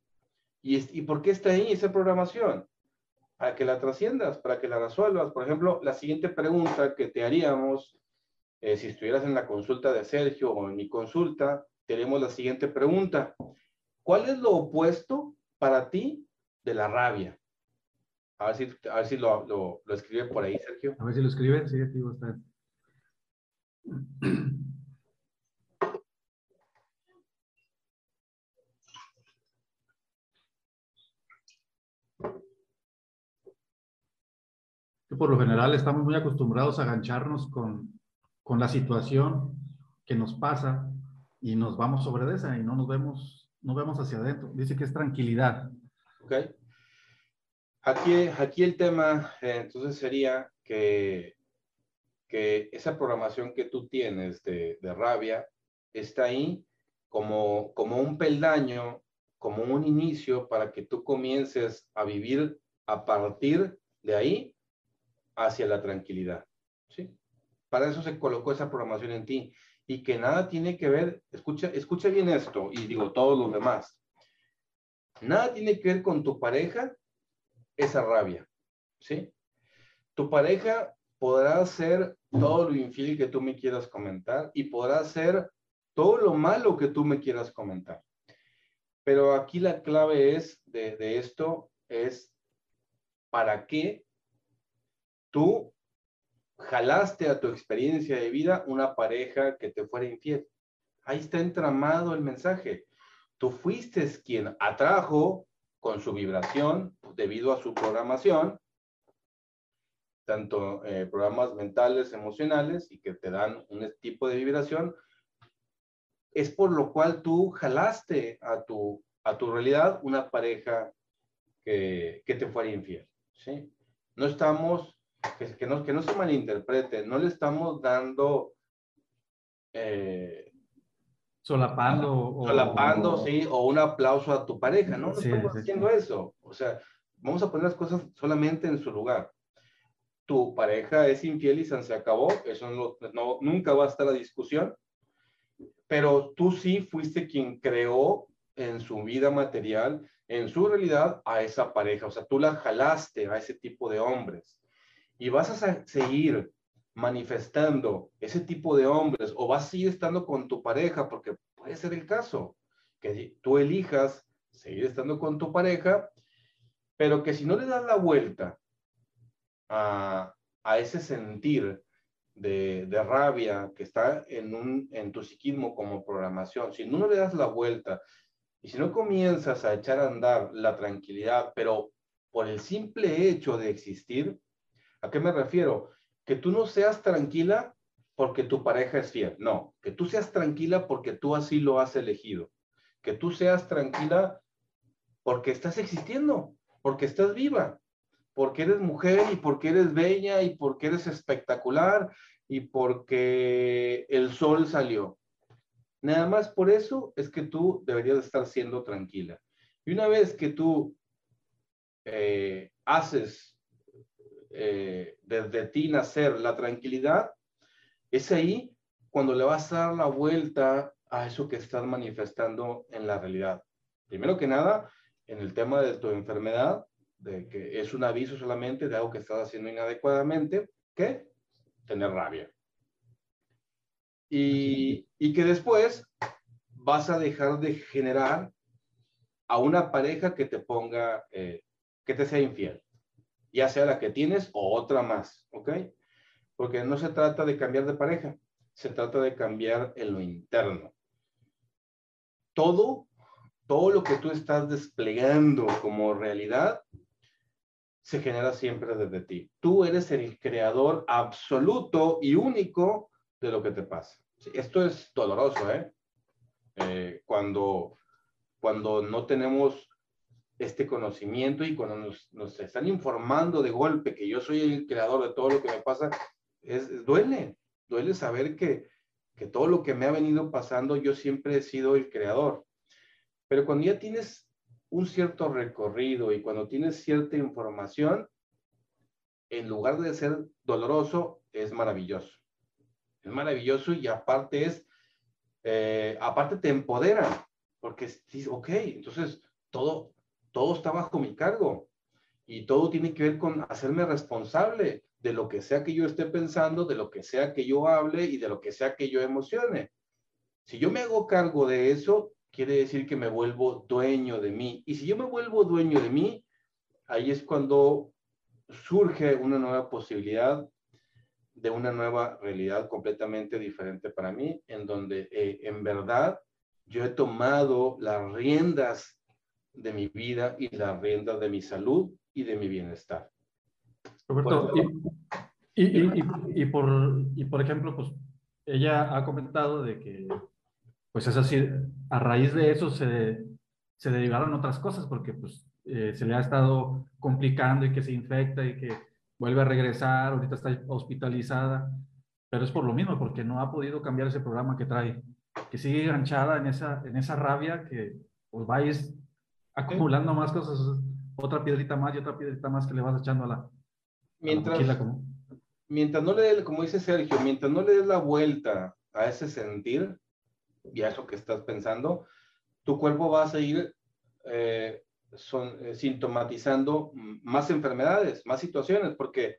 ¿Y, ¿Y por qué está ahí esa programación? Para que la trasciendas, para que la resuelvas. Por ejemplo, la siguiente pregunta que te haríamos, eh, si estuvieras en la consulta de Sergio o en mi consulta, tenemos la siguiente pregunta. ¿Cuál es lo opuesto para ti de la rabia? A ver si, a ver si lo, lo, escribe por ahí, Sergio. A ver si lo escribe, sí, aquí va por lo general estamos muy acostumbrados a agancharnos con, con la situación que nos pasa y nos vamos sobre esa y no nos vemos, no vemos hacia adentro. Dice que es tranquilidad. Ok. Aquí, aquí el tema eh, entonces sería que, que esa programación que tú tienes de, de rabia está ahí como, como un peldaño, como un inicio para que tú comiences a vivir a partir de ahí hacia la tranquilidad. ¿sí? Para eso se colocó esa programación en ti y que nada tiene que ver, escucha, escucha bien esto y digo todos los demás, nada tiene que ver con tu pareja esa rabia, ¿sí? Tu pareja podrá hacer todo lo infiel que tú me quieras comentar y podrá hacer todo lo malo que tú me quieras comentar. Pero aquí la clave es de, de esto es para qué tú jalaste a tu experiencia de vida una pareja que te fuera infiel. Ahí está entramado el mensaje. Tú fuiste quien atrajo con su vibración debido a su programación, tanto eh, programas mentales, emocionales y que te dan un tipo de vibración, es por lo cual tú jalaste a tu, a tu realidad una pareja que, que te fuera infiel. ¿sí? No estamos que, no, que no se malinterprete, no le estamos dando... Eh, solapando. Solapando, o, sí, o un aplauso a tu pareja, ¿no? No estamos haciendo eso. O sea, vamos a poner las cosas solamente en su lugar. Tu pareja es infiel y se acabó, eso no, nunca va a estar la discusión, pero tú sí fuiste quien creó en su vida material, en su realidad, a esa pareja. O sea, tú la jalaste a ese tipo de hombres y vas a seguir manifestando ese tipo de hombres o vas a seguir estando con tu pareja, porque puede ser el caso, que tú elijas seguir estando con tu pareja, pero que si no le das la vuelta a, a ese sentir de, de, rabia que está en, un, en tu psiquismo como programación, si no le das la vuelta y si no comienzas a echar a andar la tranquilidad, pero por el simple hecho de existir, ¿A qué me refiero? Que tú no seas tranquila porque tu pareja es fiel. No, que tú seas tranquila porque tú así lo has elegido. Que tú seas tranquila porque estás existiendo, porque estás viva, porque eres mujer y porque eres bella y porque eres espectacular y porque el sol salió. Nada más por eso es que tú deberías estar siendo tranquila. Y una vez que tú eh, haces eh, desde ti nacer la tranquilidad, es ahí cuando le vas a dar la vuelta a eso que estás manifestando en la realidad. Primero que nada, en el tema de tu enfermedad, de que es un aviso solamente de algo que estás haciendo inadecuadamente, que tener rabia. Y, y que después vas a dejar de generar a una pareja que te ponga, eh, que te sea infiel, ya sea la que tienes o otra más, ¿ok? Porque no se trata de cambiar de pareja, se trata de cambiar en lo interno. Todo, todo lo que tú estás desplegando como realidad se genera siempre desde ti. Tú eres el creador absoluto y único de lo que te pasa. Esto es doloroso, ¿eh? eh cuando cuando no tenemos este conocimiento y cuando nos, nos, están informando de golpe que yo soy el creador de todo lo que me pasa, es, duele, duele saber que, que todo lo que me ha venido pasando, yo siempre he sido el creador. Pero cuando ya tienes un cierto recorrido y cuando tienes cierta información, en lugar de ser doloroso, es maravilloso. Es maravilloso y aparte es, eh, aparte te empodera, porque ok, entonces todo, todo está bajo mi cargo y todo tiene que ver con hacerme responsable de lo que sea que yo esté pensando, de lo que sea que yo hable y de lo que sea que yo emocione. Si yo me hago cargo de eso, quiere decir que me vuelvo dueño de mí. Y si yo me vuelvo dueño de mí, ahí es cuando surge una nueva posibilidad de una nueva realidad completamente diferente para mí, en donde eh, en verdad yo he tomado las riendas de mi vida y las riendas de mi salud y de mi bienestar. Roberto, y, y, y, por, y por ejemplo, pues ella ha comentado de que, pues es así, a raíz de eso se, se derivaron otras cosas porque pues eh, se le ha estado complicando y que se infecta y que vuelve a regresar, ahorita está hospitalizada, pero es por lo mismo, porque no ha podido cambiar ese programa que trae que sigue enganchada en esa, en esa rabia que pues vais acumulando más cosas, otra piedrita más y otra piedrita más que le vas echando a la, mientras, mientras no le dé, como dice Sergio, mientras no le des la vuelta a ese sentir y a eso que estás pensando, tu cuerpo va a seguir eh, son, eh, sintomatizando más enfermedades, más situaciones, porque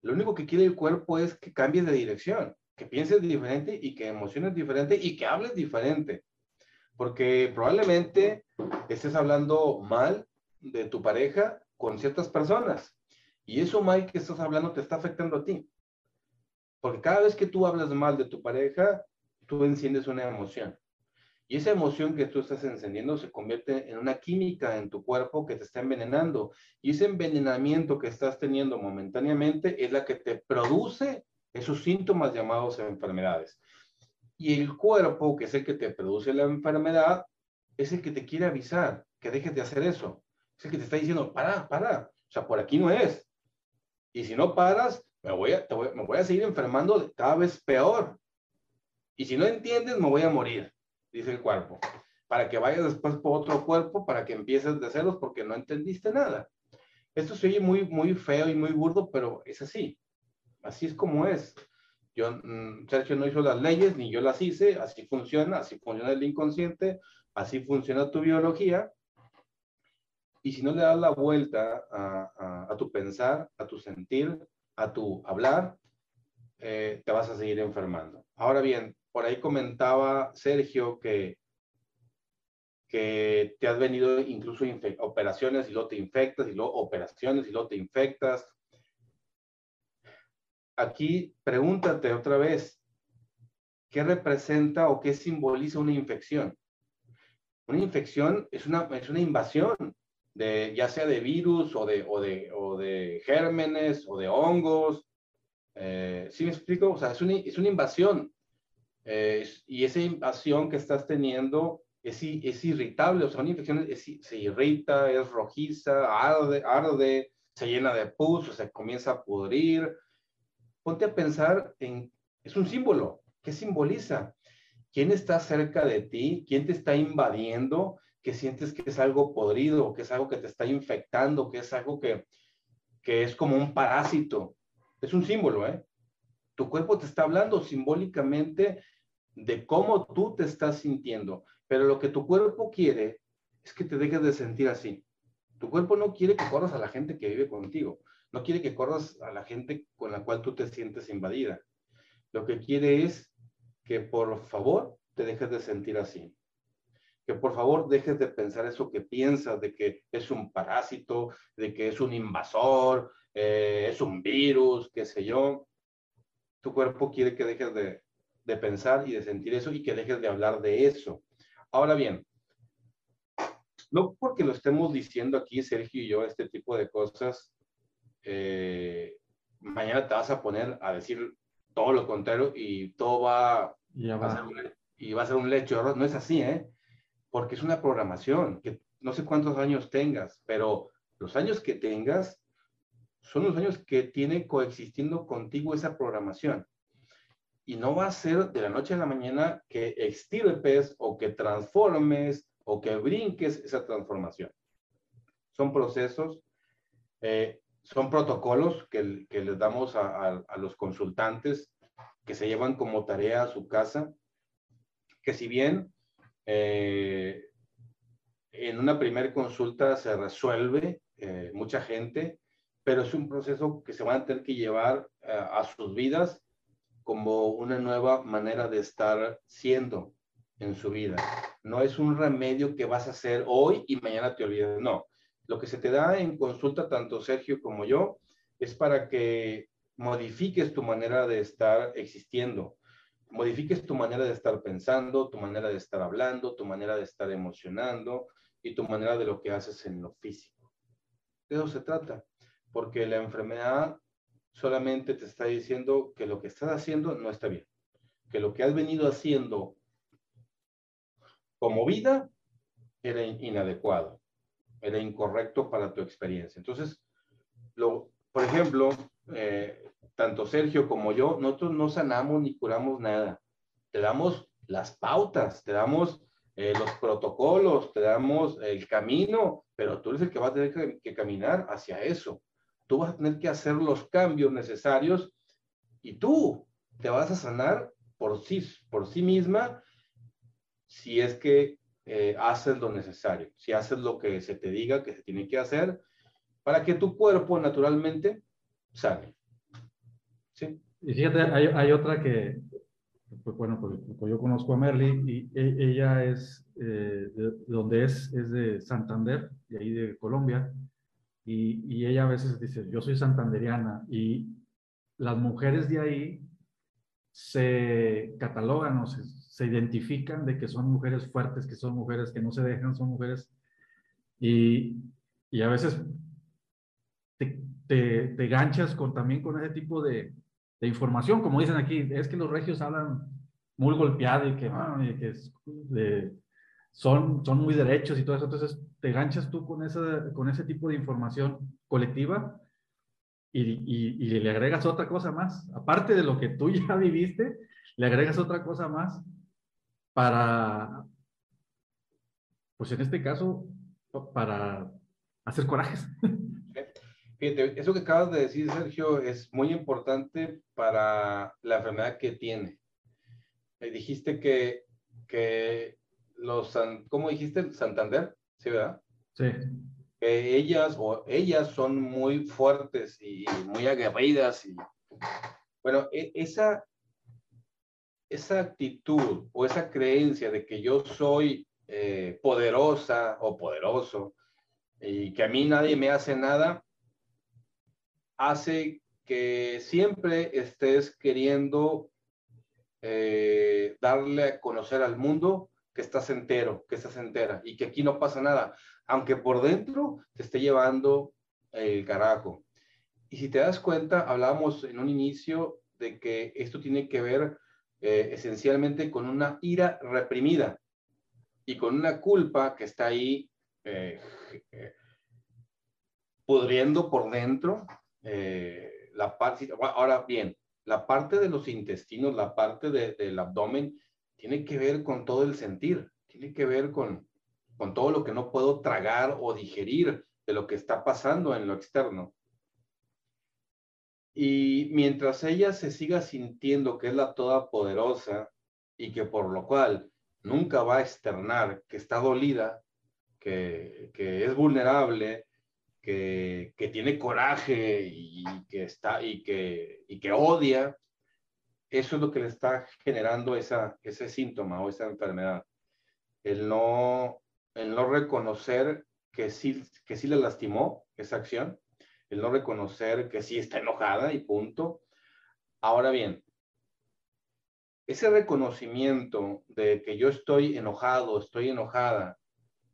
lo único que quiere el cuerpo es que cambies de dirección que pienses diferente y que emociones diferente y que hables diferente. Porque probablemente estés hablando mal de tu pareja con ciertas personas. Y eso mal que estás hablando te está afectando a ti. Porque cada vez que tú hablas mal de tu pareja, tú enciendes una emoción. Y esa emoción que tú estás encendiendo se convierte en una química en tu cuerpo que te está envenenando. Y ese envenenamiento que estás teniendo momentáneamente es la que te produce esos síntomas llamados enfermedades. Y el cuerpo, que es el que te produce la enfermedad, es el que te quiere avisar que dejes de hacer eso. Es el que te está diciendo, para, para, o sea, por aquí no es. Y si no paras, me voy a, me voy a seguir enfermando cada vez peor. Y si no entiendes, me voy a morir, dice el cuerpo. Para que vayas después por otro cuerpo, para que empieces de ceros porque no entendiste nada. Esto se oye muy, muy feo y muy burdo, pero es así. Así es como es. Mm, Sergio no hizo las leyes, ni yo las hice, así funciona, así funciona el inconsciente, así funciona tu biología. Y si no le das la vuelta a, tu pensar, a tu sentir, a tu hablar, eh, te vas a seguir enfermando. Ahora bien, por ahí comentaba Sergio que, que te has venido incluso operaciones y luego te infectas, y luego operaciones y luego te infectas, aquí pregúntate otra vez, ¿qué representa o qué simboliza una infección? Una infección es una, es una invasión, de, ya sea de virus o de, o de, o de gérmenes o de hongos. Eh, ¿Sí me explico? O sea, es una, es una invasión. Eh, y esa invasión que estás teniendo es, irritable, o sea, una infección se irrita, es rojiza, arde, arde, se llena de pus, o se comienza a pudrir, ponte a pensar en, es un símbolo, ¿qué simboliza? ¿Quién está cerca de ti? ¿Quién te está invadiendo? Que sientes que es algo podrido, que es algo que te está infectando, que es algo que, que es como un parásito. Es un símbolo, ¿eh? Tu cuerpo te está hablando simbólicamente de cómo tú te estás sintiendo, pero lo que tu cuerpo quiere es que te dejes de sentir así. Tu cuerpo no quiere que corras a la gente que vive contigo, no quiere que corras a la gente con la cual tú te sientes invadida. Lo que quiere es que por favor te dejes de sentir así. Que por favor dejes de pensar eso que piensas, de que es un parásito, de que es un invasor, eh, es un virus, qué sé yo. Tu cuerpo quiere que dejes de, de pensar y de sentir eso y que dejes de hablar de eso. Ahora bien, no porque lo estemos diciendo aquí Sergio y yo, este tipo de cosas, eh, mañana te vas a poner a decir todo lo contrario y todo va, va. A ser un, y va a ser un lecho. No es así, ¿eh? Porque es una programación que no sé cuántos años tengas, pero los años que tengas son los años que tiene coexistiendo contigo esa programación. Y no va a ser de la noche a la mañana que extirpes o que transformes o que brinques esa transformación. Son procesos, eh, son protocolos que, que les damos a, los consultantes que se llevan como tarea a su casa, que si bien eh, en una primera consulta se resuelve eh, mucha gente, pero es un proceso que se van a tener que llevar a sus vidas como una nueva manera de estar siendo en su vida. No es un remedio que vas a hacer hoy y mañana te olvidas. No. Lo que se te da en consulta, tanto Sergio como yo, es para que modifiques tu manera de estar existiendo, modifiques tu manera de estar pensando, tu manera de estar hablando, tu manera de estar emocionando y tu manera de lo que haces en lo físico. De eso se trata, porque la enfermedad solamente te está diciendo que lo que estás haciendo no está bien, que lo que has venido haciendo como vida era inadecuado, era incorrecto para tu experiencia. Entonces, lo, por ejemplo, eh, tanto Sergio como yo, nosotros no sanamos ni curamos nada. Te damos las pautas, te damos eh, los protocolos, te damos el camino, pero tú eres el que va a tener que, que caminar hacia eso tú vas a tener que hacer los cambios necesarios y tú te vas a sanar por sí, por sí misma si es que eh, haces lo necesario, si haces lo que se te diga que se tiene que hacer para que tu cuerpo naturalmente sane. ¿Sí? Y fíjate, hay, otra que, pues bueno, pues, pues, yo conozco a Merly y e, ella es, eh, de, donde es, es de Santander, de ahí de Colombia, y, ella a veces dice, yo soy santanderiana y las mujeres de ahí se catalogan o se, identifican de que son mujeres fuertes, que son mujeres que no se dejan, son mujeres y, y a veces te, te, ganchas con, también con ese tipo de, de, información, como dicen aquí, es que los regios hablan muy golpeado y que, ah, y que es de, son, son muy derechos y todo eso. Entonces, te ganchas tú con, esa, con ese tipo de información colectiva y, y, y, le agregas otra cosa más. Aparte de lo que tú ya viviste, le agregas otra cosa más para, pues en este caso, para hacer corajes. Fíjate, eso que acabas de decir, Sergio, es muy importante para la enfermedad que tiene. Dijiste que, que los, ¿cómo dijiste? Santander, ¿sí, verdad? Sí. ellas o ellas son muy fuertes y muy aguerridas y bueno, e, esa esa actitud o esa creencia de que yo soy eh, poderosa o poderoso y que a mí nadie me hace nada, hace que siempre estés queriendo eh, darle a conocer al mundo que estás entero, que estás entera y que aquí no pasa nada, aunque por dentro te esté llevando el carajo. Y si te das cuenta, hablábamos en un inicio de que esto tiene que ver eh, esencialmente con una ira reprimida y con una culpa que está ahí eh, eh, pudriendo por dentro. la parte, ahora bien, la parte de los intestinos, la parte del abdomen, tiene que ver con todo el sentir, tiene que ver con, con todo lo que no puedo tragar o digerir de lo que está pasando en lo externo. Y mientras ella se siga sintiendo que es la todopoderosa y que por lo cual nunca va a externar que está dolida, que, que es vulnerable, que, que, tiene coraje y que, está, y que, y que odia, eso es lo que le está generando esa, ese síntoma o esa enfermedad. El no, el no reconocer que sí, que sí le lastimó esa acción, el no reconocer que sí está enojada y punto. Ahora bien, ese reconocimiento de que yo estoy enojado, estoy enojada,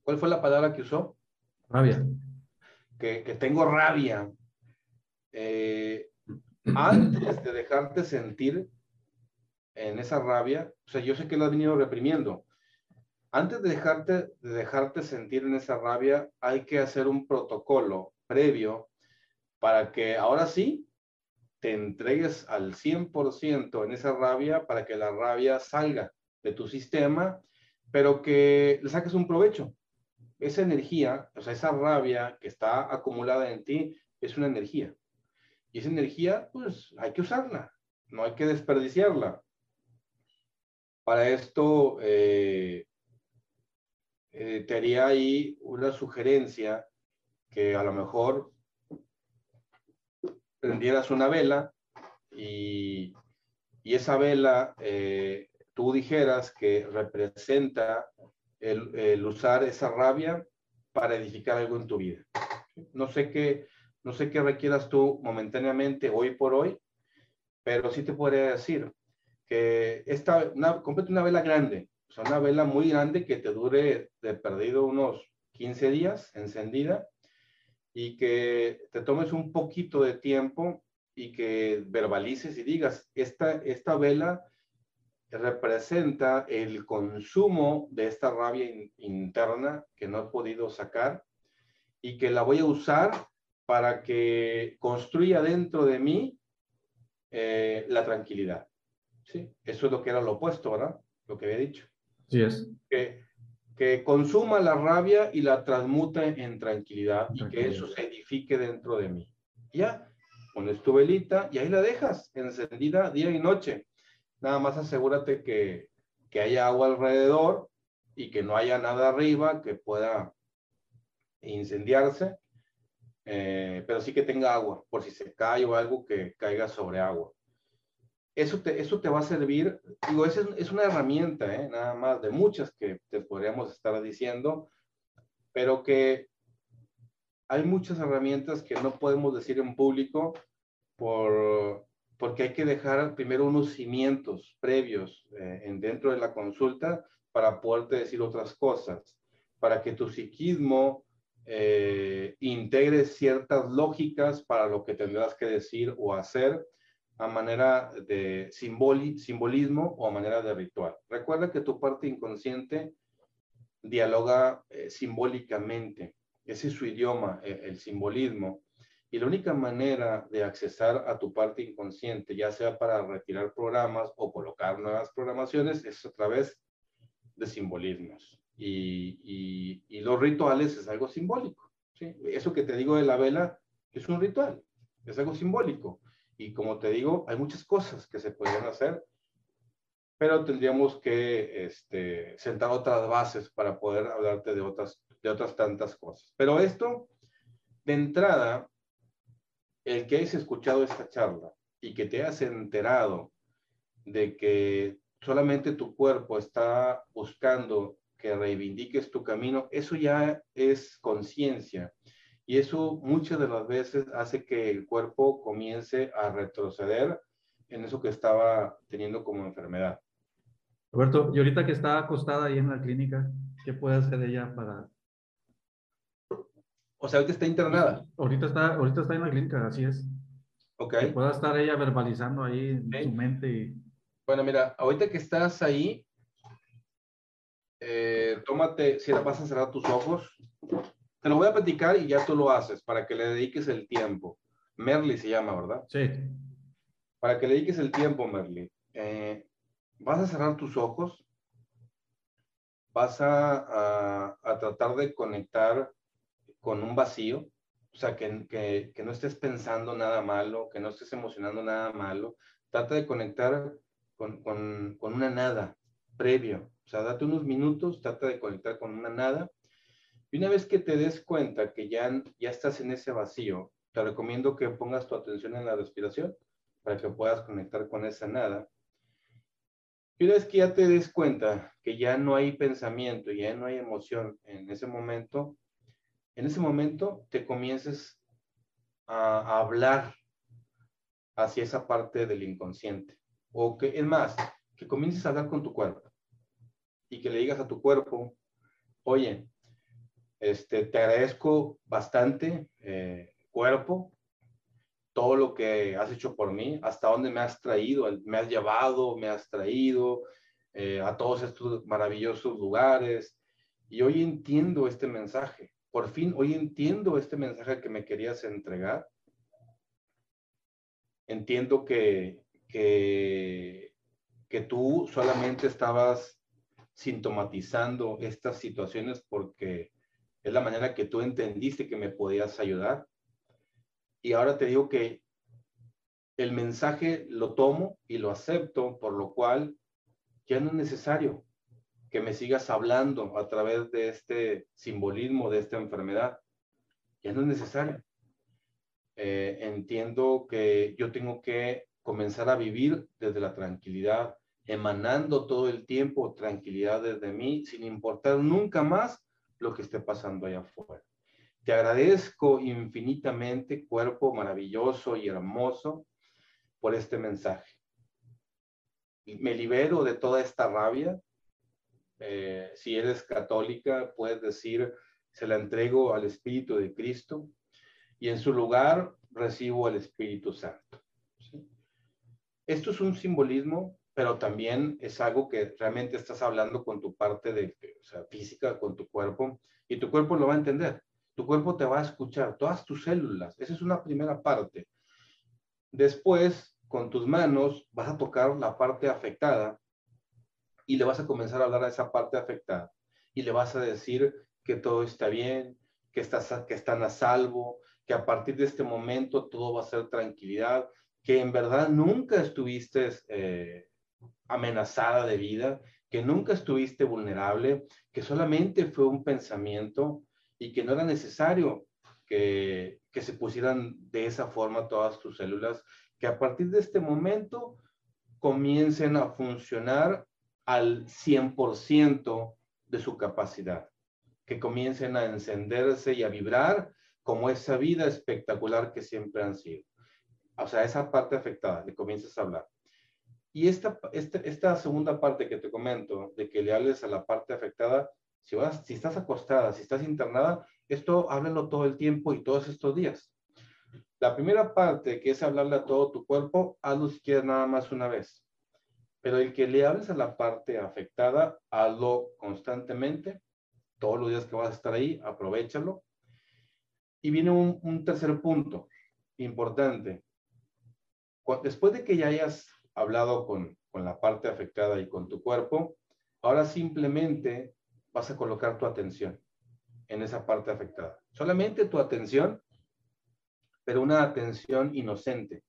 ¿cuál fue la palabra que usó? Rabia. Que, que tengo rabia. Eh, antes de dejarte sentir en esa rabia, o sea, yo sé que lo has venido reprimiendo. Antes de dejarte, de dejarte sentir en esa rabia, hay que hacer un protocolo previo para que ahora sí te entregues al 100% en esa rabia para que la rabia salga de tu sistema, pero que le saques un provecho. Esa energía, o sea, esa rabia que está acumulada en ti, es una energía. Y esa energía, pues hay que usarla, no hay que desperdiciarla. Para esto, eh, eh, te haría ahí una sugerencia que a lo mejor prendieras una vela y, esa vela eh, tú dijeras que representa el, usar esa rabia para edificar algo en tu vida. No sé qué, no sé qué requieras tú momentáneamente hoy por hoy, pero sí te podría decir, que esta, una, una vela grande, o una vela muy grande que te dure de perdido unos 15 días encendida y que te tomes un poquito de tiempo y que verbalices y digas, esta, esta vela representa el consumo de esta rabia interna que no he podido sacar y que la voy a usar para que construya dentro de mí eh, la tranquilidad. Sí, eso es lo que era lo opuesto, ¿verdad? Lo que había dicho. Sí es. Que, que consuma la rabia y la transmute en tranquilidad, y que eso se edifique dentro de mí. Ya, pones tu velita y ahí la dejas encendida día y noche. Nada más asegúrate que, que haya agua alrededor y que no haya nada arriba que pueda incendiarse, eh, pero sí que tenga agua, por si se cae o algo que caiga sobre agua eso te, eso te va a servir, digo, es, es una herramienta, ¿eh? nada más de muchas que te podríamos estar diciendo, pero que hay muchas herramientas que no podemos decir en público por, porque hay que dejar primero unos cimientos previos eh, en, dentro de la consulta para poderte decir otras cosas, para que tu psiquismo eh, integre ciertas lógicas para lo que tendrás que decir o hacer a manera de simbolismo o a manera de ritual. Recuerda que tu parte inconsciente dialoga eh, simbólicamente. Ese es su idioma, eh, el simbolismo. Y la única manera de accesar a tu parte inconsciente, ya sea para retirar programas o colocar nuevas programaciones, es a través de simbolismos. Y, los rituales es algo simbólico. Eso que te digo de la vela es un ritual, es algo simbólico. Y como te digo, hay muchas cosas que se podrían hacer, pero tendríamos que este, sentar otras bases para poder hablarte de otras, de otras tantas cosas. Pero esto, de entrada, el que hayas escuchado esta charla y que te hayas enterado de que solamente tu cuerpo está buscando que reivindiques tu camino, eso ya es conciencia. Y eso muchas de las veces hace que el cuerpo comience a retroceder en eso que estaba teniendo como enfermedad. Roberto, y ahorita que está acostada ahí en la clínica, ¿qué puede hacer ella para... O sea, ahorita está internada. Ahorita está, ahorita está en la clínica, así es. Ok. pueda estar ella verbalizando ahí en su mente. Y... Bueno, mira, ahorita que estás ahí, eh, tómate, si la vas a cerrar tus ojos, te lo voy a platicar y ya tú lo haces para que le dediques el tiempo. Merly se llama, ¿verdad? Sí. Para que le dediques el tiempo, Merly. Eh, vas a cerrar tus ojos. Vas a, tratar de conectar con un vacío. O sea, que, no estés pensando nada malo, que no estés emocionando nada malo. Trata de conectar con, con una nada previo. O sea, date unos minutos, trata de conectar con una nada Y una vez que te des cuenta que ya, ya estás en ese vacío, te recomiendo que pongas tu atención en la respiración para que puedas conectar con esa nada. Y una vez que ya te des cuenta que ya no hay pensamiento, ya no hay emoción en ese momento, en ese momento te comiences a, a hablar hacia esa parte del inconsciente. O que, es más, que comiences a hablar con tu cuerpo y que le digas a tu cuerpo, oye, este, te agradezco bastante, eh, cuerpo, todo lo que has hecho por mí, hasta dónde me has traído, me has llevado, me has traído eh, a todos estos maravillosos lugares. Y hoy entiendo este mensaje. Por fin, hoy entiendo este mensaje que me querías entregar. Entiendo que, que, que tú solamente estabas sintomatizando estas situaciones porque es la manera que tú entendiste que me podías ayudar. Y ahora te digo que el mensaje lo tomo y lo acepto, por lo cual ya no es necesario que me sigas hablando a través de este simbolismo de esta enfermedad. Ya no es necesario. Eh, entiendo que yo tengo que comenzar a vivir desde la tranquilidad, emanando todo el tiempo tranquilidad desde mí, sin importar nunca más lo que esté pasando allá afuera. Te agradezco infinitamente, cuerpo maravilloso y hermoso, por este mensaje. Me libero de toda esta rabia. Eh, si eres católica, puedes decir, se la entrego al Espíritu de Cristo y en su lugar recibo al Espíritu Santo. Esto es un simbolismo, pero también es algo que realmente estás hablando con tu parte de, física, con tu cuerpo, y tu cuerpo lo va a entender. Tu cuerpo te va a escuchar, todas tus células. Esa es una primera parte. Después, con tus manos, vas a tocar la parte afectada y le vas a comenzar a hablar a esa parte afectada. Y le vas a decir que todo está bien, que, estás, que están a salvo, que a partir de este momento todo va a ser tranquilidad, que en verdad nunca estuviste eh, amenazada de vida, que nunca estuviste vulnerable, que solamente fue un pensamiento y que no era necesario que, que se pusieran de esa forma todas tus células, que a partir de este momento comiencen a funcionar al 100% de su capacidad, que comiencen a encenderse y a vibrar como esa vida espectacular que siempre han sido o sea, esa parte afectada, le comienzas a hablar. Y esta, esta, esta, segunda parte que te comento, de que le hables a la parte afectada, si, vas, si estás acostada, si estás internada, esto háblalo todo el tiempo y todos estos días. La primera parte, que es hablarle a todo tu cuerpo, hazlo si quieres nada más una vez. Pero el que le hables a la parte afectada, hazlo constantemente, todos los días que vas a estar ahí, aprovechalo. Y viene un, un tercer punto importante después de que ya hayas hablado con, con la parte afectada y con tu cuerpo, ahora simplemente vas a colocar tu atención en esa parte afectada. Solamente tu atención, pero una atención inocente.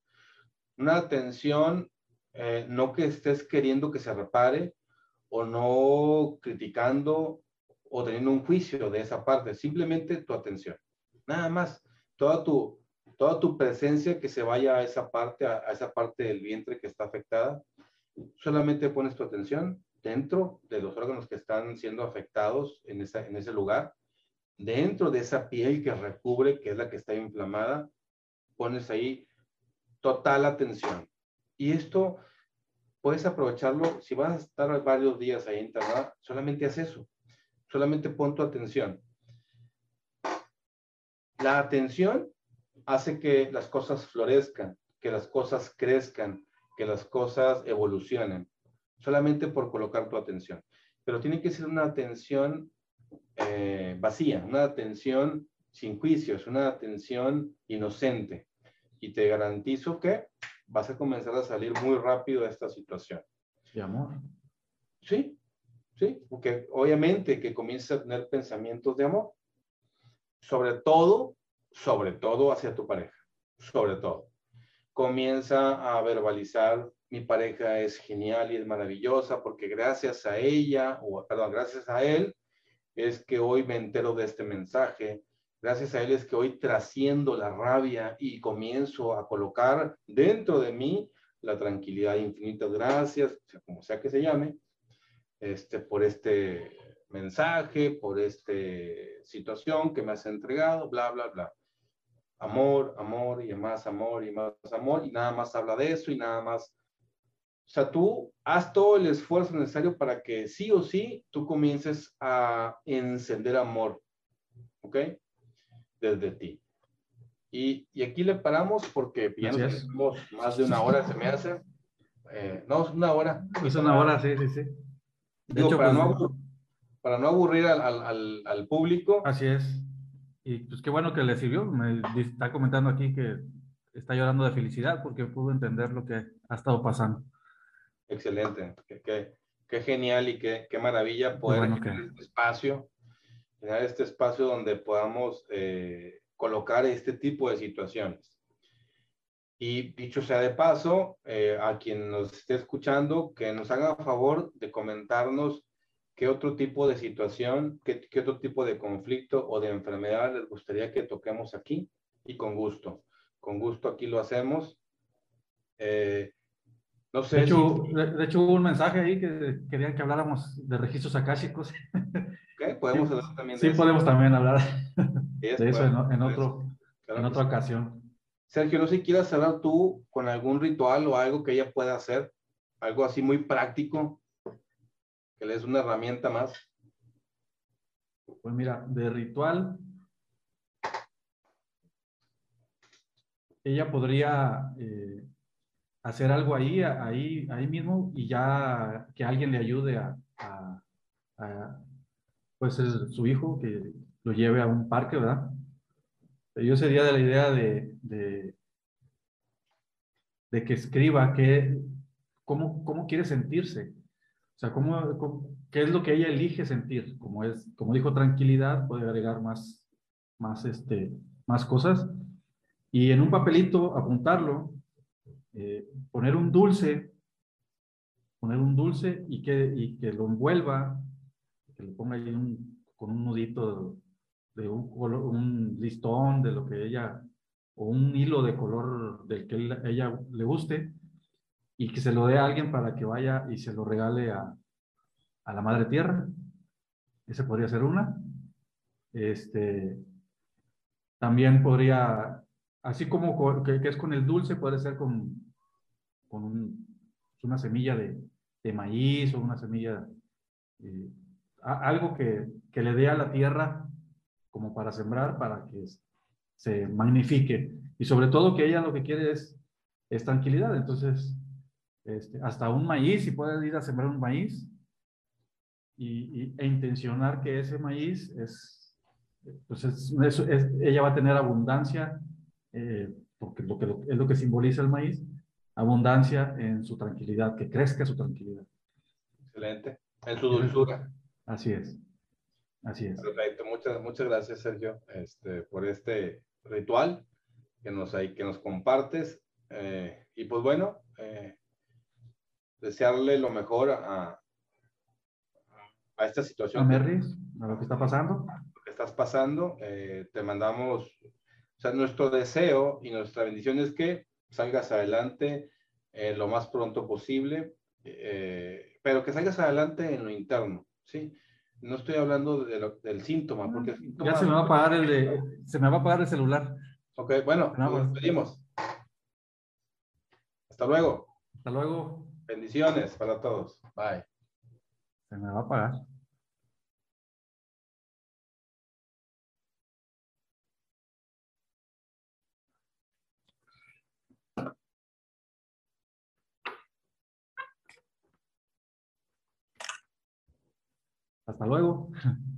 Una atención eh, no que estés queriendo que se repare o no criticando o teniendo un juicio de esa parte, simplemente tu atención. Nada más, toda tu, toda tu presencia que se vaya a esa parte, a, esa parte del vientre que está afectada. Solamente pones tu atención dentro de los órganos que están siendo afectados en, esa, en ese lugar, dentro de esa piel que recubre, que es la que está inflamada, pones ahí total atención. Y esto puedes aprovecharlo, si vas a estar varios días ahí internada, solamente haz eso, solamente pon tu atención. La atención hace que las cosas florezcan, que las cosas crezcan, que las cosas evolucionen, solamente por colocar tu atención. Pero tiene que ser una atención eh, vacía, una atención sin juicios, una atención inocente. Y te garantizo que vas a comenzar a salir muy rápido de esta situación. Sí, amor. Sí, sí, porque obviamente que comiences a tener pensamientos de amor. Sobre todo sobre todo hacia tu pareja, sobre todo. Comienza a verbalizar, mi pareja es genial y es maravillosa porque gracias a ella, o perdón, gracias a él, es que hoy me entero de este mensaje. Gracias a Él es que hoy trasciendo la rabia y comienzo a colocar dentro de mí la tranquilidad infinita. Gracias, como sea que se llame, este, por este mensaje, por esta situación que me has entregado, bla, bla, bla. Amor, amor y más amor y más amor y nada más habla de eso y nada más. O sea, tú haz todo el esfuerzo necesario para que sí o sí tú comiences a encender amor, ¿ok? Desde ti. Y, y aquí le paramos porque ya nos más de una hora, se me hace. Eh, no, una hora. Es una hora, sí, sí, sí. De hecho, para, pues, no, para no aburrir al, al, al, público. Así es. Y pues qué bueno que le sirvió. Me está comentando aquí que está llorando de felicidad porque pudo entender lo que ha estado pasando. Excelente. Qué, qué, genial y qué, qué maravilla poder tener este espacio, tener este espacio donde podamos eh, colocar este tipo de situaciones. Y dicho sea de paso, eh, a quien nos esté escuchando, que nos haga favor de comentarnos qué otro tipo de situación, qué, qué, otro tipo de conflicto o de enfermedad les gustaría que toquemos aquí y con gusto. Con gusto aquí lo hacemos. Eh, no sé. De hecho, de, hecho, hubo un mensaje ahí que querían que habláramos de registros akáshicos. Podemos hablar también de sí, podemos también hablar de eso en, otro, en otra ocasión. Sergio, no sé si quieras cerrar tú con algún ritual o algo que ella pueda hacer, algo así muy práctico, que le des una herramienta más. Pues mira, de ritual, ella podría eh, hacer algo ahí, ahí, ahí mismo y ya que alguien le ayude a, a, pues su hijo, que lo lleve a un parque, ¿verdad? Yo sería de la idea de, de, que escriba que, cómo, cómo quiere sentirse. O sea, cómo, qué es lo que ella elige sentir. Como, es, como dijo, tranquilidad, puede agregar más, más, este, más cosas. Y en un papelito apuntarlo, eh, poner un dulce, poner un dulce y que, y que lo envuelva, que le ponga ahí un, con un nudito de un, un listón de lo que ella, o un hilo de color del que ella le guste, y que se lo dé a alguien para que vaya y se lo regale a, a la madre tierra. Esa podría ser una. Este, también podría, así como que, es con el dulce, puede ser con, con una semilla de, de, maíz o una semilla, eh, algo que, que, le dé a la tierra como para sembrar, para que se magnifique. Y sobre todo que ella lo que quiere es, es tranquilidad. Entonces, este, hasta un maíz, si puede ir a sembrar un maíz y, e intencionar que ese maíz es, pues es, ella va a tener abundancia, eh, porque lo que, es lo que simboliza el maíz, abundancia en su tranquilidad, que crezca su tranquilidad. Excelente. En su dulzura. Así es. Así es. Perfecto, muchas, muchas gracias Sergio este, por este ritual que nos, hay, que nos compartes. Eh, y pues bueno, eh, desearle lo mejor a, a esta situación. A Merris, a lo que está pasando. Lo que estás pasando. Eh, te mandamos, o sea, nuestro deseo y nuestra bendición es que salgas adelante lo más pronto posible, pero que salgas adelante en lo interno, ¿sí? No estoy hablando del síntoma, porque Ya se me va a apagar el, se me va a apagar el celular. Ok, bueno, nos despedimos. Hasta luego. Hasta luego. Bendiciones para todos. Bye. Se me va a apagar. Hasta luego.